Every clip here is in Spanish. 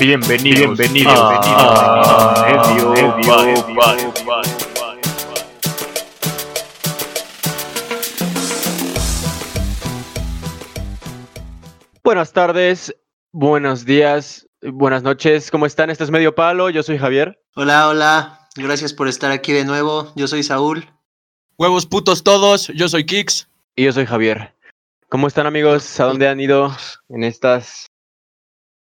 Bienvenidos, bienvenidos, a Medio Medio Buenas tardes, buenos días, buenas noches. ¿Cómo están? Este es Medio Palo. Yo soy Javier. Hola, hola. Gracias por estar aquí de nuevo. Yo soy Saúl. Huevos putos todos, yo soy Kix. Y yo soy Javier. ¿Cómo están amigos? ¿A dónde han ido en estas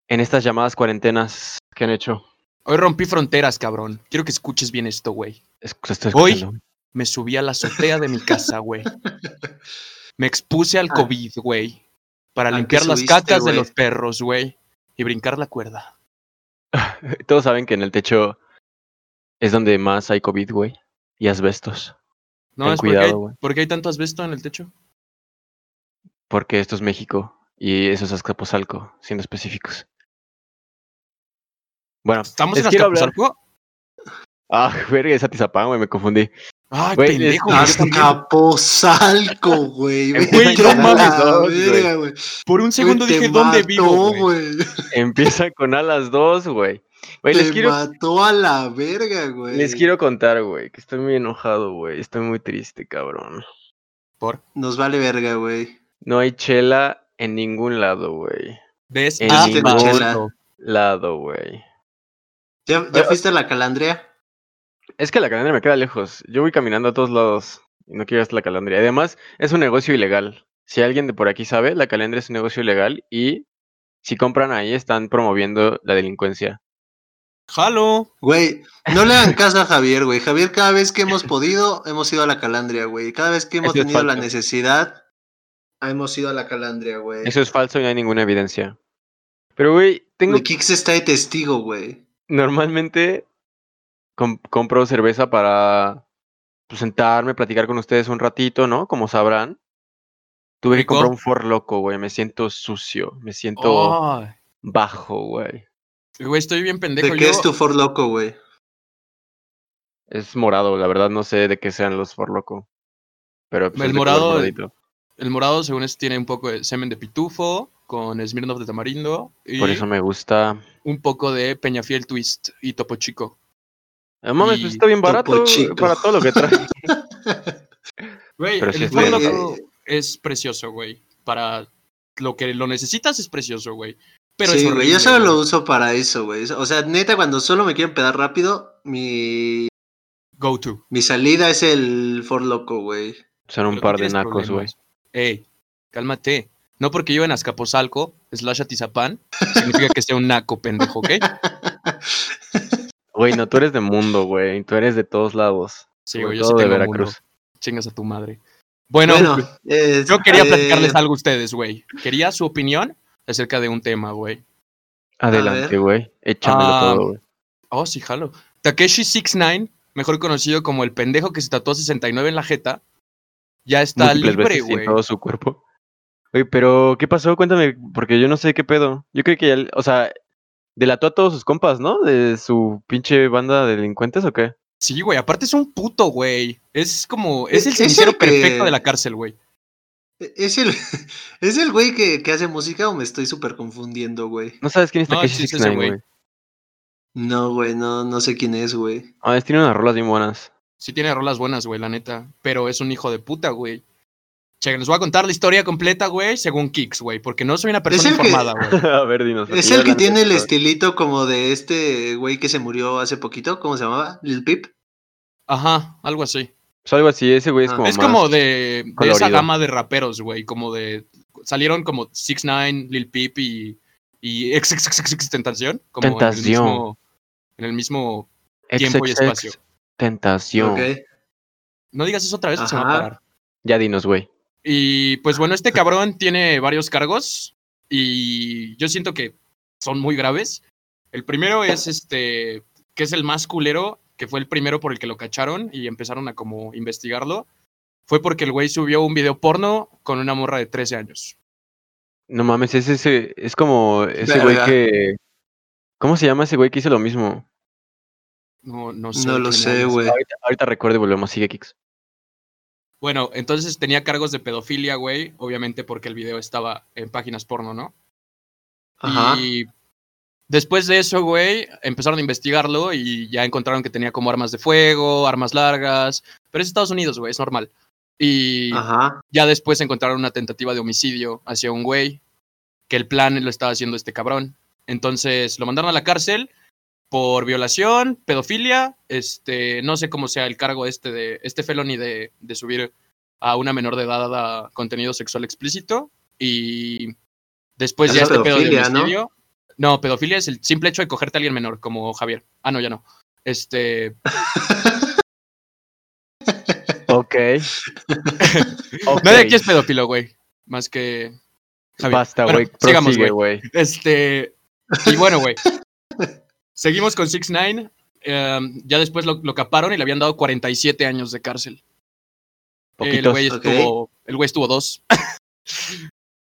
en estas llamadas cuarentenas que han hecho? Hoy rompí fronteras, cabrón. Quiero que escuches bien esto, güey. Es- Hoy me subí a la azotea de mi casa, güey. Me expuse al Ah. COVID, güey. Para ¿A qué limpiar las cacas de los perros, güey. Y brincar la cuerda. Todos saben que en el techo es donde más hay COVID, güey. Y asbestos. No, Ten es porque, hay, cuidado, güey. porque hay tanto asbesto en el techo. Porque esto es México. Y eso es Azcapotzalco, siendo específicos. Bueno, ¿Estamos en Azcapotzalco? Ah, verga, es Atizapán, güey, me confundí. Ay, Güey, pendejo. güey. Azcapotzalco, güey. Güey, Vete no mames, güey. güey. Por un segundo Güey, dije, ¿dónde mató, vivo, güey? Empieza con A las dos, güey. Güey, les Te quiero, mató a la verga, güey. les quiero contar, güey, que estoy muy enojado, güey. Estoy muy triste, cabrón. Por. Nos vale verga, güey. No hay chela en ningún lado, güey. ¿Ves? En Ah, ningún chela. Lado, güey. ¿Ya, ya fuiste a la calandria? Es que la calandria me queda lejos. Yo voy caminando a todos lados y no quiero ir hasta la calandria. Además, es un negocio ilegal. Si alguien de por aquí sabe, la calandria es un negocio ilegal y si compran ahí están promoviendo la delincuencia. Jalo. Güey, no le hagan caso a Javier, güey. Javier, cada vez que hemos podido, hemos ido a la calandria, güey. Cada vez que hemos Eso tenido la necesidad, hemos ido a la calandria, güey. Eso es falso y no hay ninguna evidencia. Pero, güey, tengo Kix está de testigo, güey. Normalmente com- compro cerveza para pues, sentarme, platicar con ustedes un ratito, ¿no? Como sabrán. Tuve que comprar un For Loco, güey. Me siento sucio, me siento bajo, güey. Güey, estoy bien pendejo. ¿De qué Yo- es tu For Loco, güey? Es morado, la verdad no sé de qué sean los For Loco. Pero pues, El es morado-. El morado, según esto, tiene un poco de semen de pitufo con Smirnoff de tamarindo y Por eso me gusta. Un poco de Peñafiel Twist y Topo Chico. Ah, mames, Y pues está bien barato Chico. para todo lo que trae. Güey, el es lento. Loko es precioso, güey. Para lo que lo necesitas es precioso, güey. Pero sí, es güey, horrible. yo solo lo uso para eso, güey. O sea, neta, cuando solo me quiero empedar rápido, mi, Go to. mi salida es el For Loco, güey. Son un Pero par de nacos, güey. Ey, cálmate. No porque yo en Azcapotzalco, slash Atizapán, significa que sea un naco pendejo, ¿ok? Güey, no, tú eres de mundo, güey. Tú eres de todos lados. Sí, güey, yo sí todo de Veracruz. mundo. Chingas a tu madre. Bueno, yo quería eh, platicarles algo a ustedes, güey. Quería su opinión acerca de un tema, güey. Adelante, güey. Échamelo Ah, todo, güey. Oh, sí, jalo. Takeshi 69, mejor conocido como el pendejo que se tatuó 69 en la jeta, ya está Múltiples libre, güey. todo su cuerpo. Oye, pero ¿qué pasó? Cuéntame, porque yo no sé qué pedo. Yo creo que ya, o sea, delató a todos sus compas, ¿no? De su pinche banda de delincuentes o qué? Sí, güey, aparte es un puto, güey. Es como, es, Es- el que- perfecto de la cárcel, güey. ¿Es el, ¿Es el güey que, que hace música o me estoy súper confundiendo, güey? ¿No sabes quién es No, Takeshi sí es ese 69, güey. güey? No, güey, no, no sé quién es, güey. Ah, es- tiene unas rolas bien buenas. Sí tiene rolas buenas, güey, la neta. Pero es un hijo de puta, güey. Che, les voy a contar la historia completa, güey, según Kicks, güey. Porque no soy una persona informada, güey. a ver, dinos. Es el que tiene el estilito como de este güey que se murió hace poquito, ¿cómo se llamaba? Lil Peep. Ajá, algo así. Pues algo así, ese güey es Ah. como es más... como de, de esa gama de raperos, güey. Como de. Salieron como 6 9 Lil Peep y. Y Tentación. Como En el mismo, en el mismo tiempo y espacio. Tentación. No digas eso otra vez, o se va a Ajá. parar. Ya dinos, güey. Y pues bueno, este cabrón tiene varios cargos. Y yo siento que son muy graves. El primero es este. Que es el más culero. Que fue el primero por el que lo cacharon. Y empezaron a como investigarlo. Fue porque el güey subió un video porno con una morra de 13 años. No mames, es ese, es como ese güey que... ¿Cómo se llama ese güey que hizo lo mismo? No, no sé. No lo sé, güey. Ahorita, ahorita recuerdo y volvemos, sigue Kix. Bueno, entonces tenía cargos de pedofilia, güey. Obviamente porque el video estaba en páginas porno, ¿no? Ajá. Y Después de eso, güey, empezaron a investigarlo y ya encontraron que tenía como armas de fuego, armas largas. Pero es Estados Unidos, güey, es normal. Y Ajá. ya después encontraron una tentativa de homicidio hacia un güey, que el plan lo estaba haciendo este cabrón. Entonces lo mandaron a la cárcel por violación, pedofilia, este, no sé cómo sea el cargo este de este felony de, de subir a una menor de edad a contenido sexual explícito y después ya es este pedo de pedofilia, ¿no? homicidio. ¿no? pedofilia es el simple hecho de cogerte a alguien menor, como Javier. Ah, no, ya no. Este, Ok. Nadie aquí es pedófilo, güey, más que Javier. Basta, Bueno, güey. sigamos, Prosigue, güey. güey. Este, y bueno, güey. Seguimos con 6 9 ya después lo, lo caparon y le habían dado 47 años de cárcel. El Poquitos. güey Ok. estuvo, el güey estuvo dos.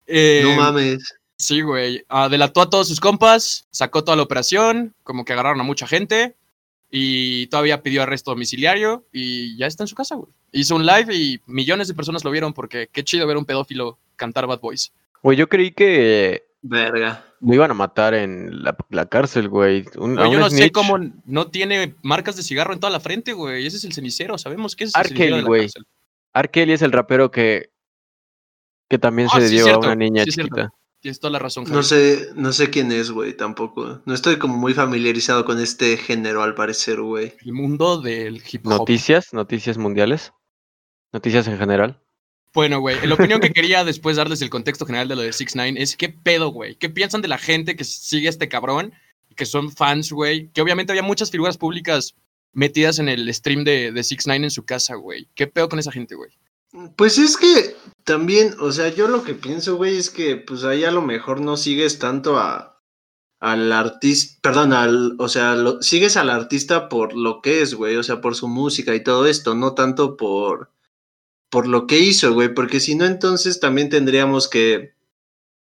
Eh, no mames. Sí, güey. Delató a todos sus compas, sacó toda la operación, como que agarraron a mucha gente y todavía pidió arresto domiciliario y ya está en su casa, güey. Hizo un live y millones de personas lo vieron porque qué chido ver a un pedófilo cantar Bad Boys. Güey, yo creí que Verga. Lo iban a matar en la, la cárcel, güey. Un- Güey, yo no sé cómo no tiene marcas de cigarro en toda la frente, güey. Ese es el cenicero, sabemos que es el R. cenicero de la güey. cárcel. Kelly es el rapero que, que también Ah, se sí, dio cierto, a una niña sí, cierto. chiquita. Tienes toda la razón, No sé, no sé quién es, güey, tampoco. No estoy como muy familiarizado con este género, al parecer, güey. El mundo del hip hop. Noticias, noticias mundiales. Noticias en general. Bueno, güey, la opinión que quería después darles el contexto general de lo de 6 9 es qué pedo, güey. ¿Qué piensan de la gente que sigue a este cabrón? Que son fans, güey. Que obviamente había muchas figuras públicas metidas en el stream de, de 6 9 en su casa, güey. ¿Qué pedo con esa gente, güey? Pues es que también, o sea, yo lo que pienso, güey, es que pues ahí a lo mejor no sigues tanto a al artista, perdón, al, o sea, sigues al artista por lo que es, güey, o sea, por su música y todo esto, no tanto por por lo que hizo, güey, porque si no entonces también tendríamos que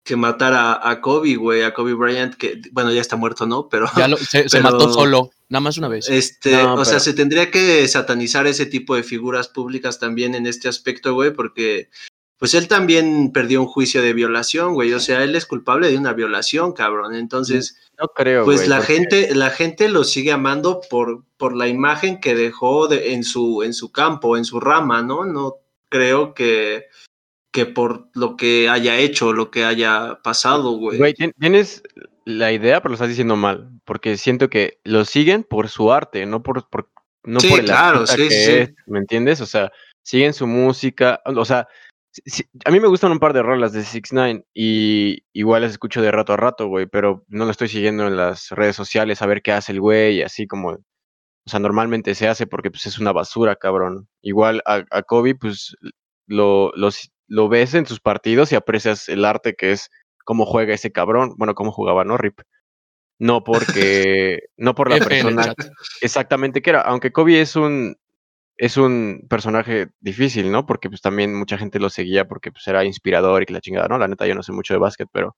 que matar a, a Kobe, güey, a Kobe Bryant, que bueno, ya está muerto, ¿no? Pero Ya lo- se, mató solo, nada más una vez. Este, No, o sea, se tendría que satanizar ese tipo de figuras públicas también en este aspecto, güey, porque pues él también perdió un juicio de violación, güey, o sea, él es culpable de una violación, cabrón. Entonces, No creo, pues güey, la porque- gente la gente lo sigue amando por por la imagen que dejó de- en su en su campo, en su rama, ¿no? No creo que que por lo que haya hecho, lo que haya pasado, güey. Güey, tien- tienes la idea, pero lo estás diciendo mal. Porque siento que lo siguen por su arte, no por, por- no Sí, por el claro, sí, que sí. es, ¿me entiendes? O sea, siguen su música. O sea, a mí me gustan un par de rolas de 6 9 y igual las escucho de rato a rato, güey, pero no lo estoy siguiendo en las redes sociales a ver qué hace el güey, y así como. O sea, normalmente se hace porque pues, es una basura, cabrón. Igual a, a Kobe, pues lo, lo, ves en sus partidos y aprecias el arte que es cómo juega ese cabrón. Bueno, cómo jugaba, ¿no? Rip. No porque. no por la persona exactamente que era. Aunque Kobe es un. Es un personaje difícil, ¿no? Porque pues también mucha gente lo seguía porque pues era inspirador y que la chingada, ¿no? La neta, yo no sé mucho de básquet, pero.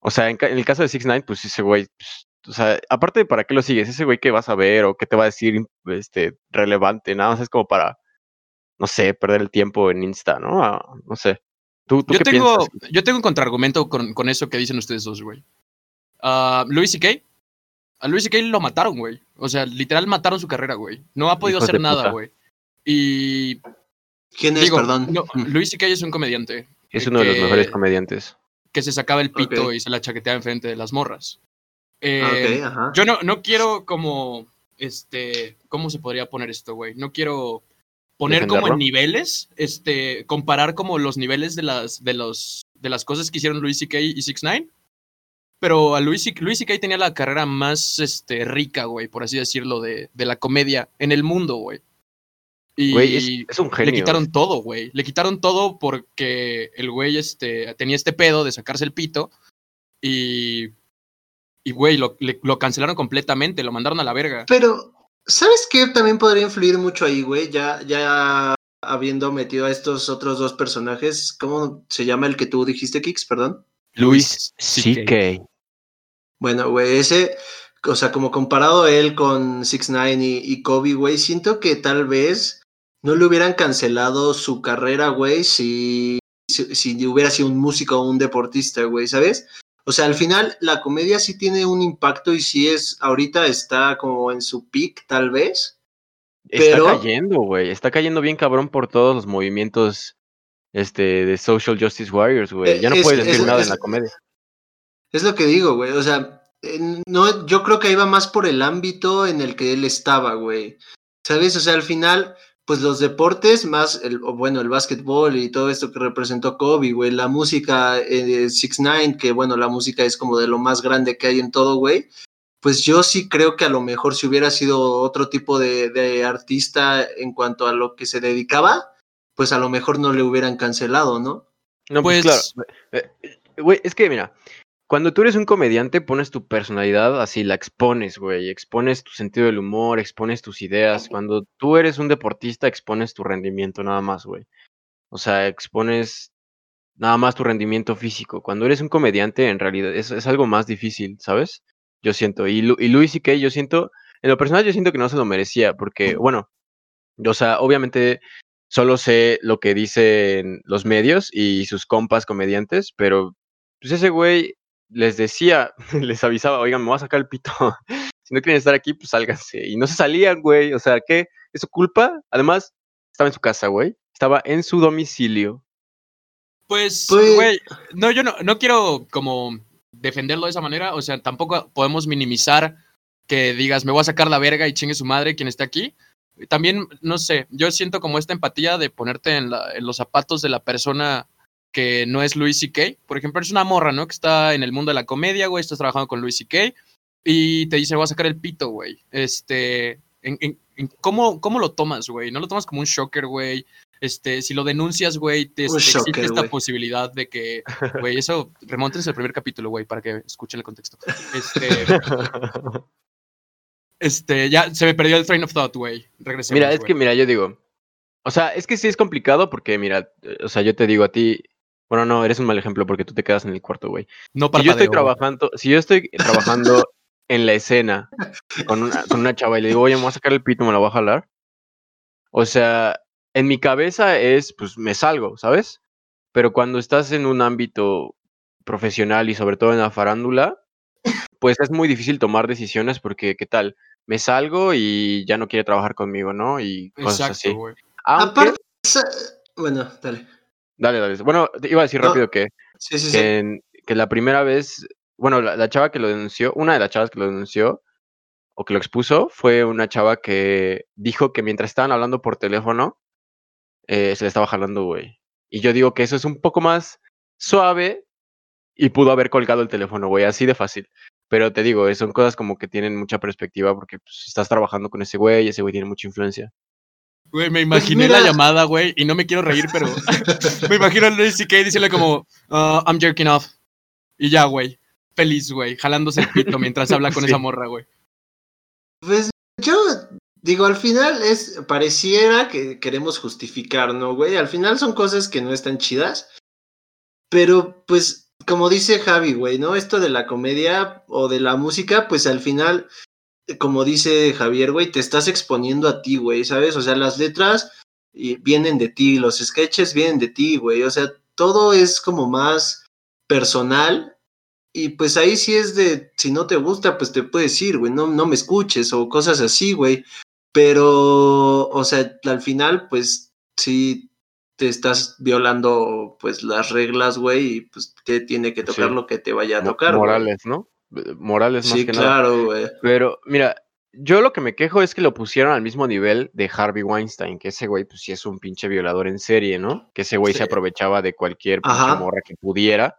O sea, en, el caso de 6 9 pues ese güey. pues, o sea, aparte de para qué lo sigues, ese güey que vas a ver o qué te va a decir este, relevante, nada más es como para, no sé, perder el tiempo en Insta, ¿no? Ah, no sé. ¿Tú, tú Yo qué tengo, piensas? yo tengo un contraargumento con, con eso que dicen ustedes dos, güey. Ah, Louis C.K. A Louis C.K. lo mataron, güey. O sea, literal mataron su carrera, güey. No ha podido hacer nada, puta. güey. Y ¿Quién es, digo, perdón? no, Louis C.K. es un comediante Es uno de los mejores comediantes. que se sacaba el pito y se la chaqueteaba enfrente de las morras. Ah, Eh, ajá. Yo no, no quiero como, este, ¿cómo se podría poner esto, güey? No quiero poner como en niveles, este, comparar como los niveles de las, de los, de las cosas que hicieron Louis C.K. y 6 9 Pero a Louis, C- Louis C.K. tenía la carrera más, este, rica, güey, por así decirlo, de, de la comedia en el mundo, güey. Y Güey, es, es un genio. le quitaron todo, güey. Le quitaron todo porque el güey este, tenía este pedo de sacarse el pito y, y güey, lo, le- lo cancelaron completamente, lo mandaron a la verga. Pero, ¿sabes qué también podría influir mucho ahí, güey? Ya, ya habiendo metido a estos otros dos personajes, ¿cómo se llama el que tú dijiste, Kix? Perdón. Luis C.K. Bueno, güey, ese, o sea, como comparado él con 6 9 y, y Kobe, güey, siento que tal vez no le hubieran cancelado su carrera, güey, si, si, si hubiera sido un músico o un deportista, güey, ¿sabes? O sea, al final la comedia sí tiene un impacto y sí es, ahorita está como en su peak, tal vez. Pero- Está cayendo, güey. Está cayendo bien cabrón por todos los movimientos este, de Social Justice Warriors, güey. Eh, Ya no es- puedes decir es- nada es- en la comedia. Es lo que digo, güey. O sea, no, yo creo que iba más por el ámbito en el que él estaba, güey. ¿Sabes? O sea, al final, pues los deportes, más el, bueno, el básquetbol y todo esto que representó Kobe, güey. La música, eh, Six Nine, que bueno, la música es como de lo más grande que hay en todo, güey. Pues yo sí creo que a lo mejor si hubiera sido otro tipo de, de artista en cuanto a lo que se dedicaba, pues a lo mejor no le hubieran cancelado, ¿no? No, pues, Pues- claro. Eh, Güey, es que mira, cuando tú eres un comediante, pones tu personalidad así, la expones, güey. Expones tu sentido del humor, expones tus ideas. Cuando tú eres un deportista, expones tu rendimiento nada más, güey. O sea, expones nada más tu rendimiento físico. Cuando eres un comediante, en realidad es, es algo más difícil, ¿sabes? Yo siento. Y, Lu- y Luis y yo siento, en lo personal, yo siento que no se lo merecía, porque, bueno, o sea, obviamente solo sé lo que dicen los medios y sus compas comediantes, pero pues ese güey les decía, les avisaba, oigan, me voy a sacar el pito. si no quieren estar aquí, pues sálganse. Y no se salían, güey. O sea, ¿qué? ¿Es su culpa? Además, estaba en su casa, güey. Estaba en su domicilio. Pues, Pues- güey, no, yo no, no quiero como defenderlo de esa manera, o sea, tampoco podemos minimizar que digas, me voy a sacar la verga y chingue su madre quien esté aquí. También, no sé, yo siento como esta empatía de ponerte en, la- en los zapatos de la persona que no es Louis C.K. Por ejemplo, es una morra, ¿no? Que está en el mundo de la comedia, güey, estás trabajando con Louis C.K. y te dice, voy a sacar el pito, güey. Este, en, en- en- ¿cómo, ¿cómo lo tomas, güey? ¿No lo tomas como un shocker, güey? Este, si lo denuncias, güey, te, existe esta güey. posibilidad de que, güey, eso, remontense al primer capítulo, güey, para que escuchen el contexto. Este, este, ya se me perdió el train of thought, güey. Regresemos, Mira, es güey. que, mira, yo digo. O sea, es que sí es complicado porque, mira, eh, o sea, yo te digo a ti. Bueno, no, eres un mal ejemplo porque tú te quedas en el cuarto, güey. no Si yo estoy parpadeo, trabajando, si yo estoy trabajando en la escena con una, con una chava y le digo, oye, me voy a sacar el pito, me la voy a jalar. O sea, en mi cabeza es, pues me salgo, ¿sabes? Pero cuando estás en un ámbito profesional y sobre todo en la farándula, pues es muy difícil tomar decisiones porque, ¿qué tal? Me salgo y ya no quiere trabajar conmigo, ¿no? Y cosas Exacto, así. Aparte, bueno, dale. Dale, dale. Bueno, te iba a decir No, rápido que Sí, sí, sí. que, en- que la primera vez, bueno, la, la chava que lo denunció, una de las chavas que lo denunció o que lo expuso fue una chava que dijo que mientras estaban hablando por teléfono, eh, se le estaba jalando, güey. Y yo digo que eso es un poco más suave y pudo haber colgado el teléfono, güey, así de fácil. Pero te digo, son cosas como que tienen mucha perspectiva porque pues, estás trabajando con ese güey y ese güey tiene mucha influencia. Güey, me imaginé la Pues llamada, güey, y no me quiero reír, pero me imagino a Luis C.K. diciéndole como, "Ah, I'm jerking off. Y ya, güey. Feliz, güey, jalándose el pito mientras habla con Sí. esa morra, güey. Pues yo digo, al final es, pareciera que queremos justificar, ¿no, güey? Al final son cosas que no están chidas. Pero, pues, como dice Javi, güey, ¿no? Esto de la comedia o de la música, pues al final, como dice Javier, güey, te estás exponiendo a ti, güey, ¿sabes? O sea, las letras vienen de ti, los sketches vienen de ti, güey. O sea, todo es como más personal y pues ahí sí es de, si no te gusta, pues te puedes ir, güey, no, no me escuches o cosas así, güey. Pero, o sea, al final, pues sí te estás violando, pues las reglas, güey, y pues te tiene que tocar Sí. lo que te vaya a Mo- tocar. Morales, ¿no? Morales más Sí, que nada. claro, güey. Pero, mira, yo lo que me quejo es que lo pusieron al mismo nivel de Harvey Weinstein, que ese güey, pues sí es un pinche violador en serie, ¿no? Que ese güey Sí. se aprovechaba de cualquier pinche morra que pudiera.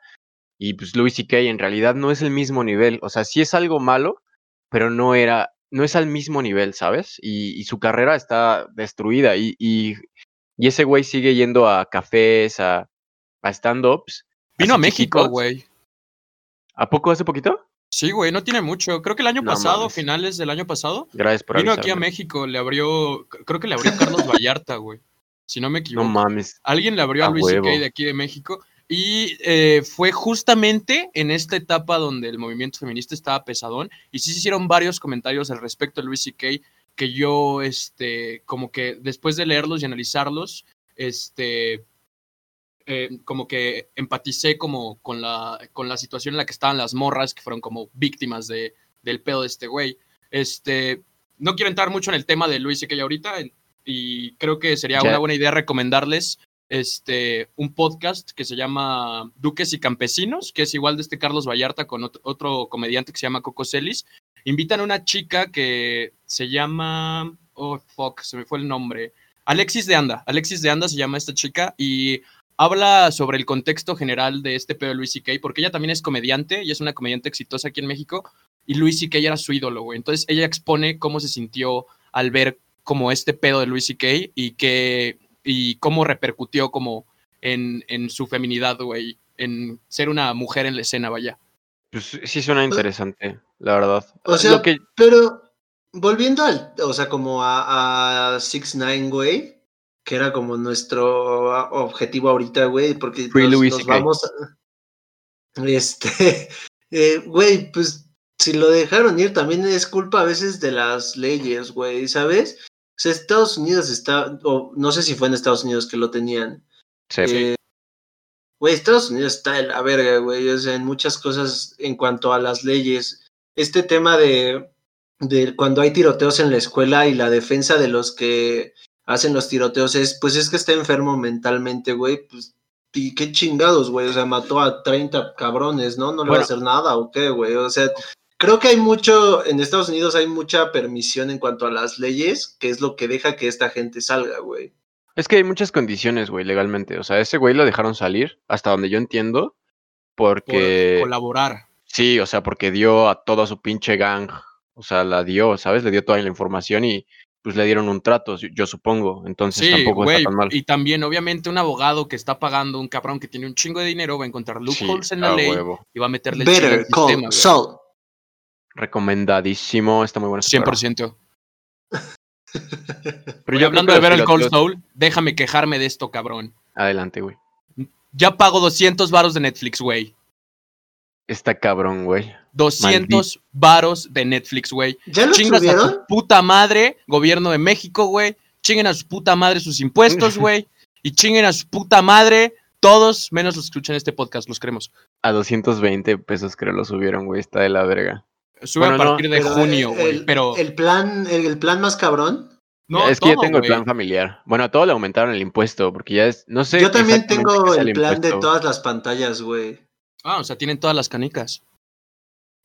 Y pues Louis C.K. en realidad no es el mismo nivel. O sea, sí es algo malo, pero no era, no es al mismo nivel, ¿sabes? Y, y su carrera está destruida. Y, y, y ese güey sigue yendo a cafés, a, a stand-ups. Vino a México, güey. ¿A poco hace poquito? Sí, güey, no tiene mucho. Creo que el año No pasado, mames. finales del año pasado, Gracias por vino aquí a. México, le abrió, creo que le abrió Carlos Vallarta, güey. Si no me No equivoco. mames. Alguien le abrió a, A Luis C.K. de aquí de México. Y eh, fue justamente en esta etapa donde el movimiento feminista estaba pesadón. Y sí se hicieron varios comentarios al respecto de Luis C.K. que yo, este, como que después de leerlos y analizarlos, este, eh, como que empaticé como con la, con la situación en la que estaban las morras que fueron como víctimas de, del pedo de este güey. Este, no quiero entrar mucho en el tema de Luis C.K. ahorita y creo que sería Ya. una buena idea recomendarles este, un podcast que se llama Duques y Campesinos, que es igual de este Carlos Vallarta con ot- otro comediante que se llama Coco Celis. Invitan a una chica que se llama, oh fuck, se me fue el nombre. Alexis de Anda, Alexis de Anda se llama esta chica y habla sobre el contexto general de este pedo de Luis C.K. porque ella también es comediante y es una comediante exitosa aquí en México y Luis C.K. era su ídolo, güey. Entonces ella expone cómo se sintió al ver como este pedo de Luis C.K. y que y cómo repercutió como en, en su feminidad, güey, en ser una mujer en la escena, vaya. Pues sí suena interesante, la verdad. O sea, Lo que, pero volviendo al, o sea, como a, a Six Nine, güey, que era como nuestro a- objetivo ahorita, güey, porque Free nos, Louis nos vamos a- este, eh, güey, pues si lo dejaron ir también es culpa a veces de las leyes, güey, ¿sabes? O sea, Estados Unidos está, o no sé si fue en Estados Unidos que lo tenían, sí, eh, Güey, Estados Unidos está de la verga, güey. O sea, en muchas cosas en cuanto a las leyes. Este tema de, de cuando hay tiroteos en la escuela y la defensa de los que hacen los tiroteos es, pues es que está enfermo mentalmente, güey. Pues, y qué chingados, güey. O sea, mató a 30 cabrones, ¿no? No le va a hacer nada o qué, güey. O sea, creo que hay mucho, en Estados Unidos hay mucha permisión en cuanto a las leyes, que es lo que deja que esta gente salga, güey. Es que hay muchas condiciones, güey, legalmente. O sea, ese güey lo dejaron salir, hasta donde yo entiendo, Por porque... colaborar. Sí, o sea, porque dio a toda su pinche gang. O sea, la dio, ¿sabes? Le dio toda la información y pues le dieron un trato, yo supongo. Entonces Sí, tampoco está tan mal. Y también, obviamente, un abogado que está pagando un cabrón que tiene un chingo de dinero va a encontrar Sí, loopholes en la ley huevo. y va a meterle el Better sistema, call güey. Saul. Recomendadísimo, está muy bueno. ese programa. 100%. Pero yo hablando de ver el Cold Soul, déjame quejarme de esto, cabrón. Adelante, güey. Ya pago 200 varos de Netflix, güey. Está cabrón, güey. 200 varos de Netflix, güey. ¿Ya lo Chingas a subieron? su puta madre, gobierno de México, güey. Chinguen a su puta madre sus impuestos, güey. y chinguen a su puta madre todos, menos los que escuchan este podcast, los queremos. A 220 pesos creo lo subieron, güey. Está de la verga. Sube Bueno, a no, partir de junio, güey. el- Pero El plan, el, el plan más cabrón. no, es que yo todo, tengo el plan familiar. Bueno, a todo le aumentaron el impuesto, porque ya es. No sé. Yo también tengo el plan de todas las pantallas, güey. Ah, o sea, tienen todas las canicas.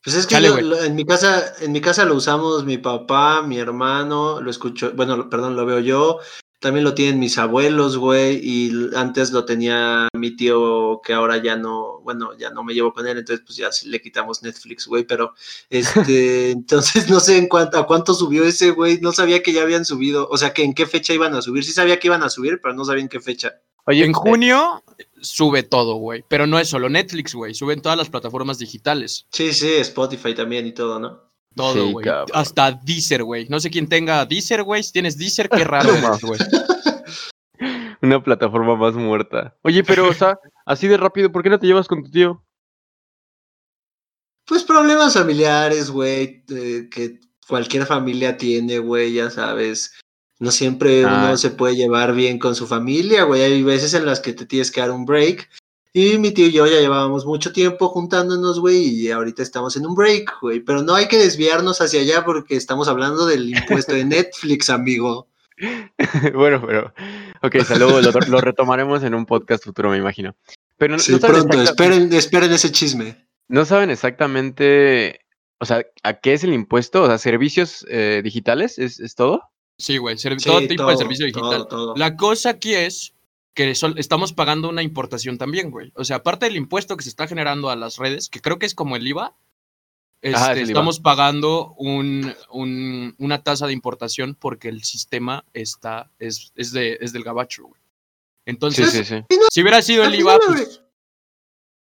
Pues es que yo- lo- en mi casa, en mi casa lo usamos mi papá, mi hermano, lo escucho, bueno, lo- perdón, lo veo yo, también lo tienen mis abuelos, güey, y antes lo tenía mi tío que ahora ya no, bueno, ya no me llevo con él, entonces pues ya le quitamos Netflix, güey, pero este, entonces no sé en cuánto, a cuánto subió ese, güey, no sabía que ya habían subido, o sea, que en qué fecha iban a subir, sí sabía que iban a subir, pero no sabía en qué fecha. Oye, en eh, junio sube todo, güey. Pero no es solo Netflix, güey. Suben todas las plataformas digitales. Sí, sí, Spotify también y todo, ¿no? Todo, güey. Hasta Deezer, güey. No sé quién tenga Deezer, güey. Si tienes Deezer, qué raro güey. Una plataforma más muerta. Oye, pero, o sea, así de rápido, ¿por qué no te llevas con tu tío? Pues problemas familiares, güey, eh, que cualquier familia tiene, güey, ya sabes. No siempre Ah. uno se puede llevar bien con su familia, güey. Hay veces en las que te tienes que dar un break. Y mi tío y yo ya llevábamos mucho tiempo juntándonos, güey, y ahorita estamos en un break, güey. Pero no hay que desviarnos hacia allá porque estamos hablando del impuesto de Netflix, amigo. bueno, pero. Ok, luego lo, lo retomaremos en un podcast futuro, me imagino. Pero no, Sí, no pronto, esperen, esperen ese chisme. no saben exactamente. O sea, ¿a qué es el impuesto? O sea, servicios eh, digitales, ¿es, es todo? Sí, güey. Sí, todo tipo de servicio digital. todo. La cosa aquí es que estamos pagando una importación también, güey. O sea, aparte del impuesto que se está generando a las redes, que creo que es como el IVA, este, Ajá, es el IVA. estamos pagando un, un- una tasa de importación porque el sistema está, es, es, de, es del gabacho, güey. Entonces, sí, sí. si hubiera sido el IVA, pues,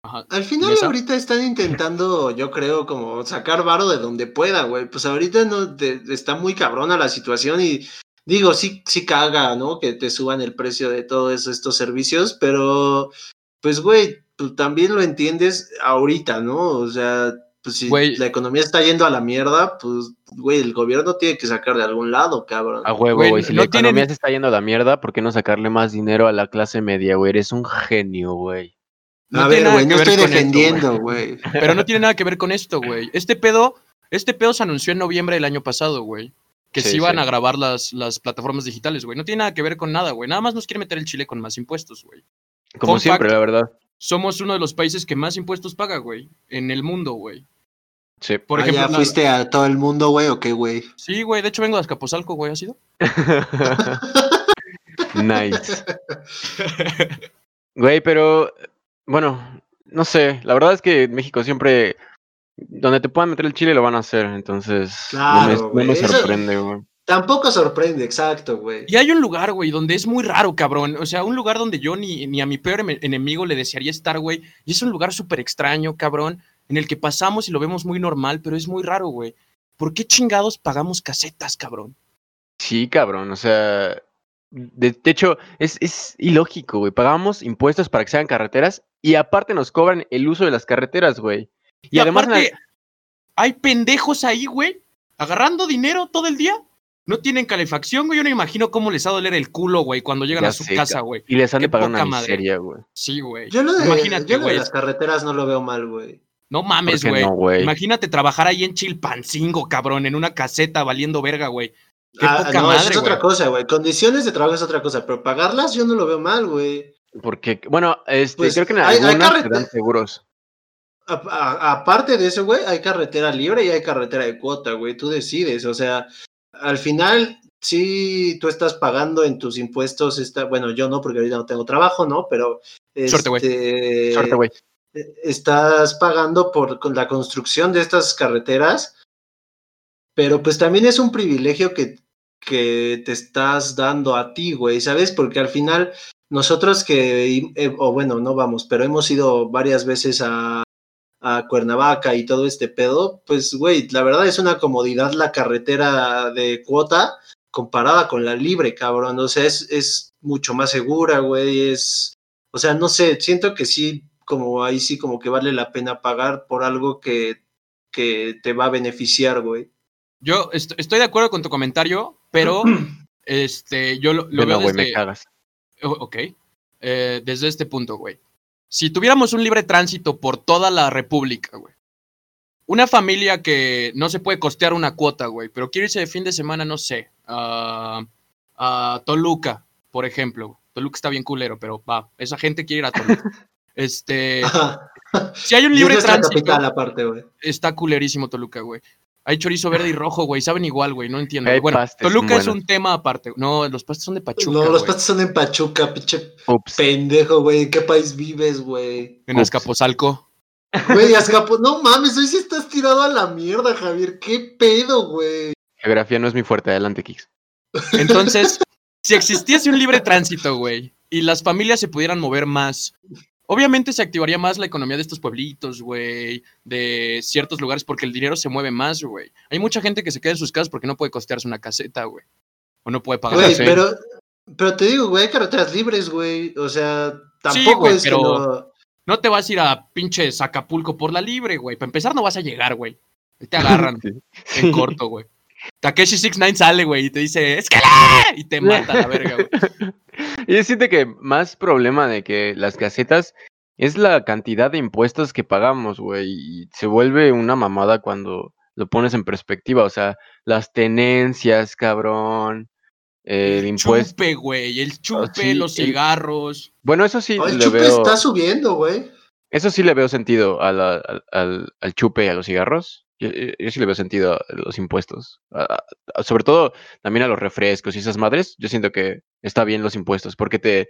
ajá, Al final ¿Mesa? ahorita están intentando, yo creo, como sacar varo de donde pueda, güey. Pues ahorita no de- está muy cabrona la situación y digo, sí, sí caga, ¿no? Que te suban el precio de todos estos servicios, pero pues, güey, tú también lo entiendes ahorita, ¿no? O sea, pues si Güey. la economía está yendo a la mierda, pues, güey, el gobierno tiene que sacar de algún lado, cabrón. A huevo, Güey, güey. Si no la economía se está yendo a la mierda, ¿por qué no sacarle más dinero a la clase media, güey? Eres un genio, güey. No a tiene ver, nada güey, que no ver estoy con esto, defendiendo, güey. Pero no tiene nada que ver con esto, güey. Este pedo, este pedo se anunció en noviembre del año pasado, güey. Que Sí, se iban sí. a grabar las, las plataformas digitales, güey. No tiene nada que ver con nada, güey. Nada más nos quiere meter el chile con más impuestos, güey. Como Fun siempre, fact. la verdad. Somos uno de los países que más impuestos paga, güey. En el mundo, güey. Sí. Por Ah, ejemplo, ¿Ya la- fuiste a todo el mundo, güey, o qué, güey? Sí, güey. De hecho, vengo de Azcapotzalco, güey. ¿Ha sido? nice. Güey, pero bueno, no sé. La verdad es que en México siempre, donde te puedan meter el chile, lo van a hacer. Entonces, no me- Claro, no, me sorprende, güey. Tampoco sorprende, exacto, güey. Y hay un lugar, güey, donde es muy raro, cabrón. O sea, un lugar donde yo ni, ni a mi peor enemigo le desearía estar, güey. Y es un lugar súper extraño, cabrón, en el que pasamos y lo vemos muy normal, pero es muy raro, güey. ¿Por qué chingados pagamos casetas, cabrón? Sí, cabrón, o sea, de, de hecho, es, es ilógico, güey. Pagamos impuestos para que sean carreteras y aparte nos cobran el uso de las carreteras, güey. Y, Y, además, aparte, hay pendejos ahí, güey, agarrando dinero todo el día. No tienen calefacción, güey. Yo no me imagino cómo les va a doler el culo, güey, cuando llegan Ya a su casa, ca- güey. y les han de pagar una miseria, güey. Sí, güey. Yo lo de, Imagínate, yo lo de güey. las carreteras no lo veo mal, güey. No mames, ¿Por qué güey. no, güey? Imagínate trabajar ahí en Chilpancingo, cabrón, en una caseta valiendo verga, güey. Qué Ah, poca no, eso madre, es otra güey. cosa, güey. Condiciones de trabajo es otra cosa, pero pagarlas yo no lo veo mal, güey. Porque, bueno, este, Pues, creo que en hay- hay algunas dan seguros. Aparte de eso, güey, hay carretera libre y hay carretera de cuota, güey. Tú decides, o sea, al final, sí, tú estás pagando en tus impuestos, esta, bueno, yo no, porque ahorita no tengo trabajo, ¿no? Pero, Suerte, güey. este, Suerte, güey. estás pagando por con la construcción de estas carreteras, pero pues también es un privilegio que, que te estás dando a ti, güey, ¿sabes? Porque al final nosotros que, eh, o bueno, no vamos, pero hemos ido varias veces a, a Cuernavaca y todo este pedo, pues, güey, la verdad es una comodidad la carretera de cuota comparada con la libre, cabrón. O sea, es, es mucho más segura, güey, es... O sea, no sé, siento que sí, como ahí sí como que vale la pena pagar por algo que, que te va a beneficiar, güey. Yo est- estoy de acuerdo con tu comentario, pero este, yo lo, lo veo me desde... cagas. O- Ok. Eh, desde este punto, güey. Si tuviéramos un libre tránsito por toda la República, güey. Una familia que no se puede costear una cuota, güey, pero quiere irse de fin de semana, no sé, a, a Toluca, por ejemplo. Toluca está bien culero, pero va, esa gente quiere ir a Toluca. Este, si hay un libre tránsito, capital aparte, güey. está culerísimo Toluca, güey. Hay chorizo verde y rojo, güey. Saben igual, güey. No entiendo. Hay bueno, pastes Toluca es un tema aparte. No, los pastes son de Pachuca. no, los güey. pastes son en Pachuca, pinche Ups. pendejo, güey. ¿En qué país vives, güey? En Ups. Azcapotzalco. Güey, Azcapo, no mames, hoy sí estás tirado a la mierda, Javier. ¿Qué pedo, güey? Geografía no es mi fuerte, adelante, Kix. Entonces, si existiese un libre tránsito, güey, y las familias se pudieran mover más, obviamente se activaría más la economía de estos pueblitos, güey, de ciertos lugares, porque el dinero se mueve más, güey. Hay mucha gente que se queda en sus casas porque no puede costearse una caseta, güey. O no puede pagar. Güey, pero, pero te digo, güey, hay carreteras libres, güey. O sea, Sí, tampoco es pero- que no. No te vas a ir a pinche Acapulco por la libre, güey. Para empezar, no vas a llegar, güey. Te agarran Sí. en corto, güey. Takeshi 69 sale, güey, y te dice, ¡es que Y te mata la verga, güey. Y yo siento que más problema de que las casetas es la cantidad de impuestos que pagamos, güey. Y se vuelve una mamada cuando lo pones en perspectiva. O sea, las tenencias, cabrón. El impuesto. Chupe, güey. El chupe, sí, los el- cigarros. Bueno, eso sí Oh, el le chupe veo. está subiendo, güey. Eso sí le veo sentido a la- al, al- al chupe y a los cigarros. Yo, yo- yo sí le veo sentido a los impuestos. A- a- sobre todo también a los refrescos y esas madres. Yo siento que está bien los impuestos porque te,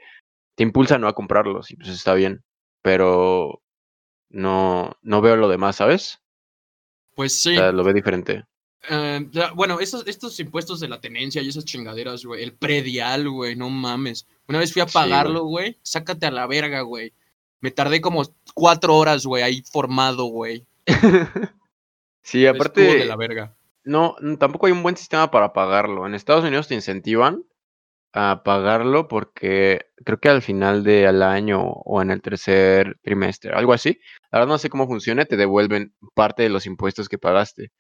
te impulsa no a comprarlos y pues está bien. Pero no, no veo lo demás, ¿sabes? Pues O sí. sea, lo veo diferente. Eh, bueno, esos, estos impuestos de la tenencia y esas chingaderas, güey. El predial, güey. No mames. Una vez fui a güey. pagarlo, güey. Sácate a la verga, güey. Me tardé como cuatro horas, güey, ahí formado, güey. Sí, aparte, de la verga. no, tampoco hay un buen sistema para pagarlo. En Estados Unidos te incentivan a pagarlo porque creo que al final del año o en el tercer trimestre, algo así. Ahora no sé cómo funciona, te devuelven parte de los impuestos que pagaste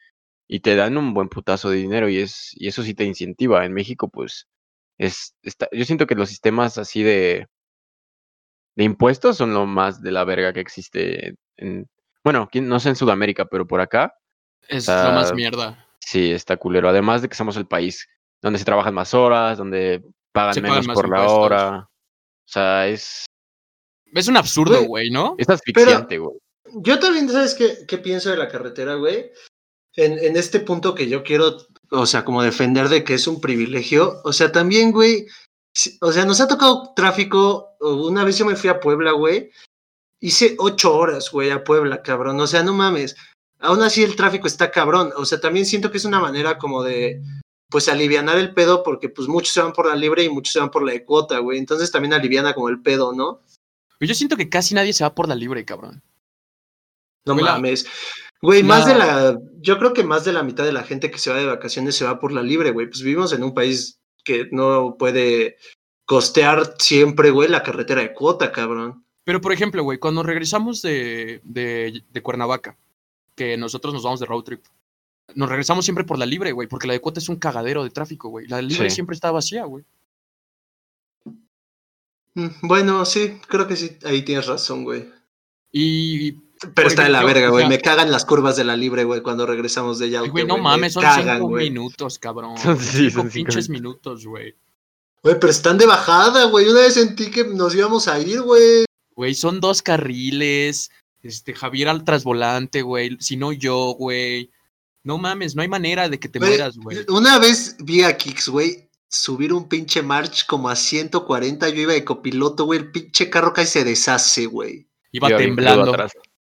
y te dan un buen putazo de dinero y es y eso sí te incentiva. En México, pues es está, yo siento que los sistemas así de de impuestos son lo más de la verga que existe en bueno, no sé en Sudamérica, pero por acá Es Ah, lo más mierda. sí está culero. Además de que somos el país donde se trabajan más horas, donde pagan Se pagan menos más por la hora. O sea, es Es un absurdo, Güey, ¿no? es asfixiante, güey. Yo también, ¿sabes qué, qué pienso de la carretera, güey? En, en este punto que yo quiero, o sea, como defender de que es un privilegio. O sea, también, güey, si- o sea, nos ha tocado tráfico. Una vez yo me fui a Puebla, güey. Hice ocho horas, güey, a Puebla, cabrón. O sea, no mames. Aún así el tráfico está cabrón. O sea, también siento que es una manera como de, pues, alivianar el pedo porque, pues, muchos se van por la libre y muchos se van por la de cuota, güey. Entonces también aliviana como el pedo, ¿no? Yo siento que casi nadie se va por la libre, cabrón. No Güey, la- mames. Güey, más de la- la. Yo creo que más de la mitad de la gente que se va de vacaciones se va por la libre, güey. Pues vivimos en un país que no puede costear siempre, güey, la carretera de cuota, cabrón. Pero, por ejemplo, güey, cuando regresamos de, de, de Cuernavaca, que nosotros nos vamos de road trip, nos regresamos siempre por la libre, güey, porque la de cuota es un cagadero de tráfico, güey. La libre Sí. siempre está vacía, güey. Mm, Bueno, sí, creo que sí, ahí tienes razón, güey. Y, Pero está de la verga, o güey. sea- Me cagan las curvas de la libre, güey, cuando regresamos de ay, güey, no me mames, son cagan, cinco minutos, cabrón. Son- sí, cinco son cinco pinches minutos, güey. Güey, pero están de bajada, güey. Una vez sentí que nos íbamos a ir, güey. Güey, son dos carriles. Este, Javier al trasvolante, güey. Si no yo, güey. No mames, no hay manera de que te Güey, mueras, güey. Una vez vi a Kix, güey, subir un pinche march como a 140. Yo iba de copiloto, güey. El pinche carro casi se deshace, güey. Iba temblando. atrás.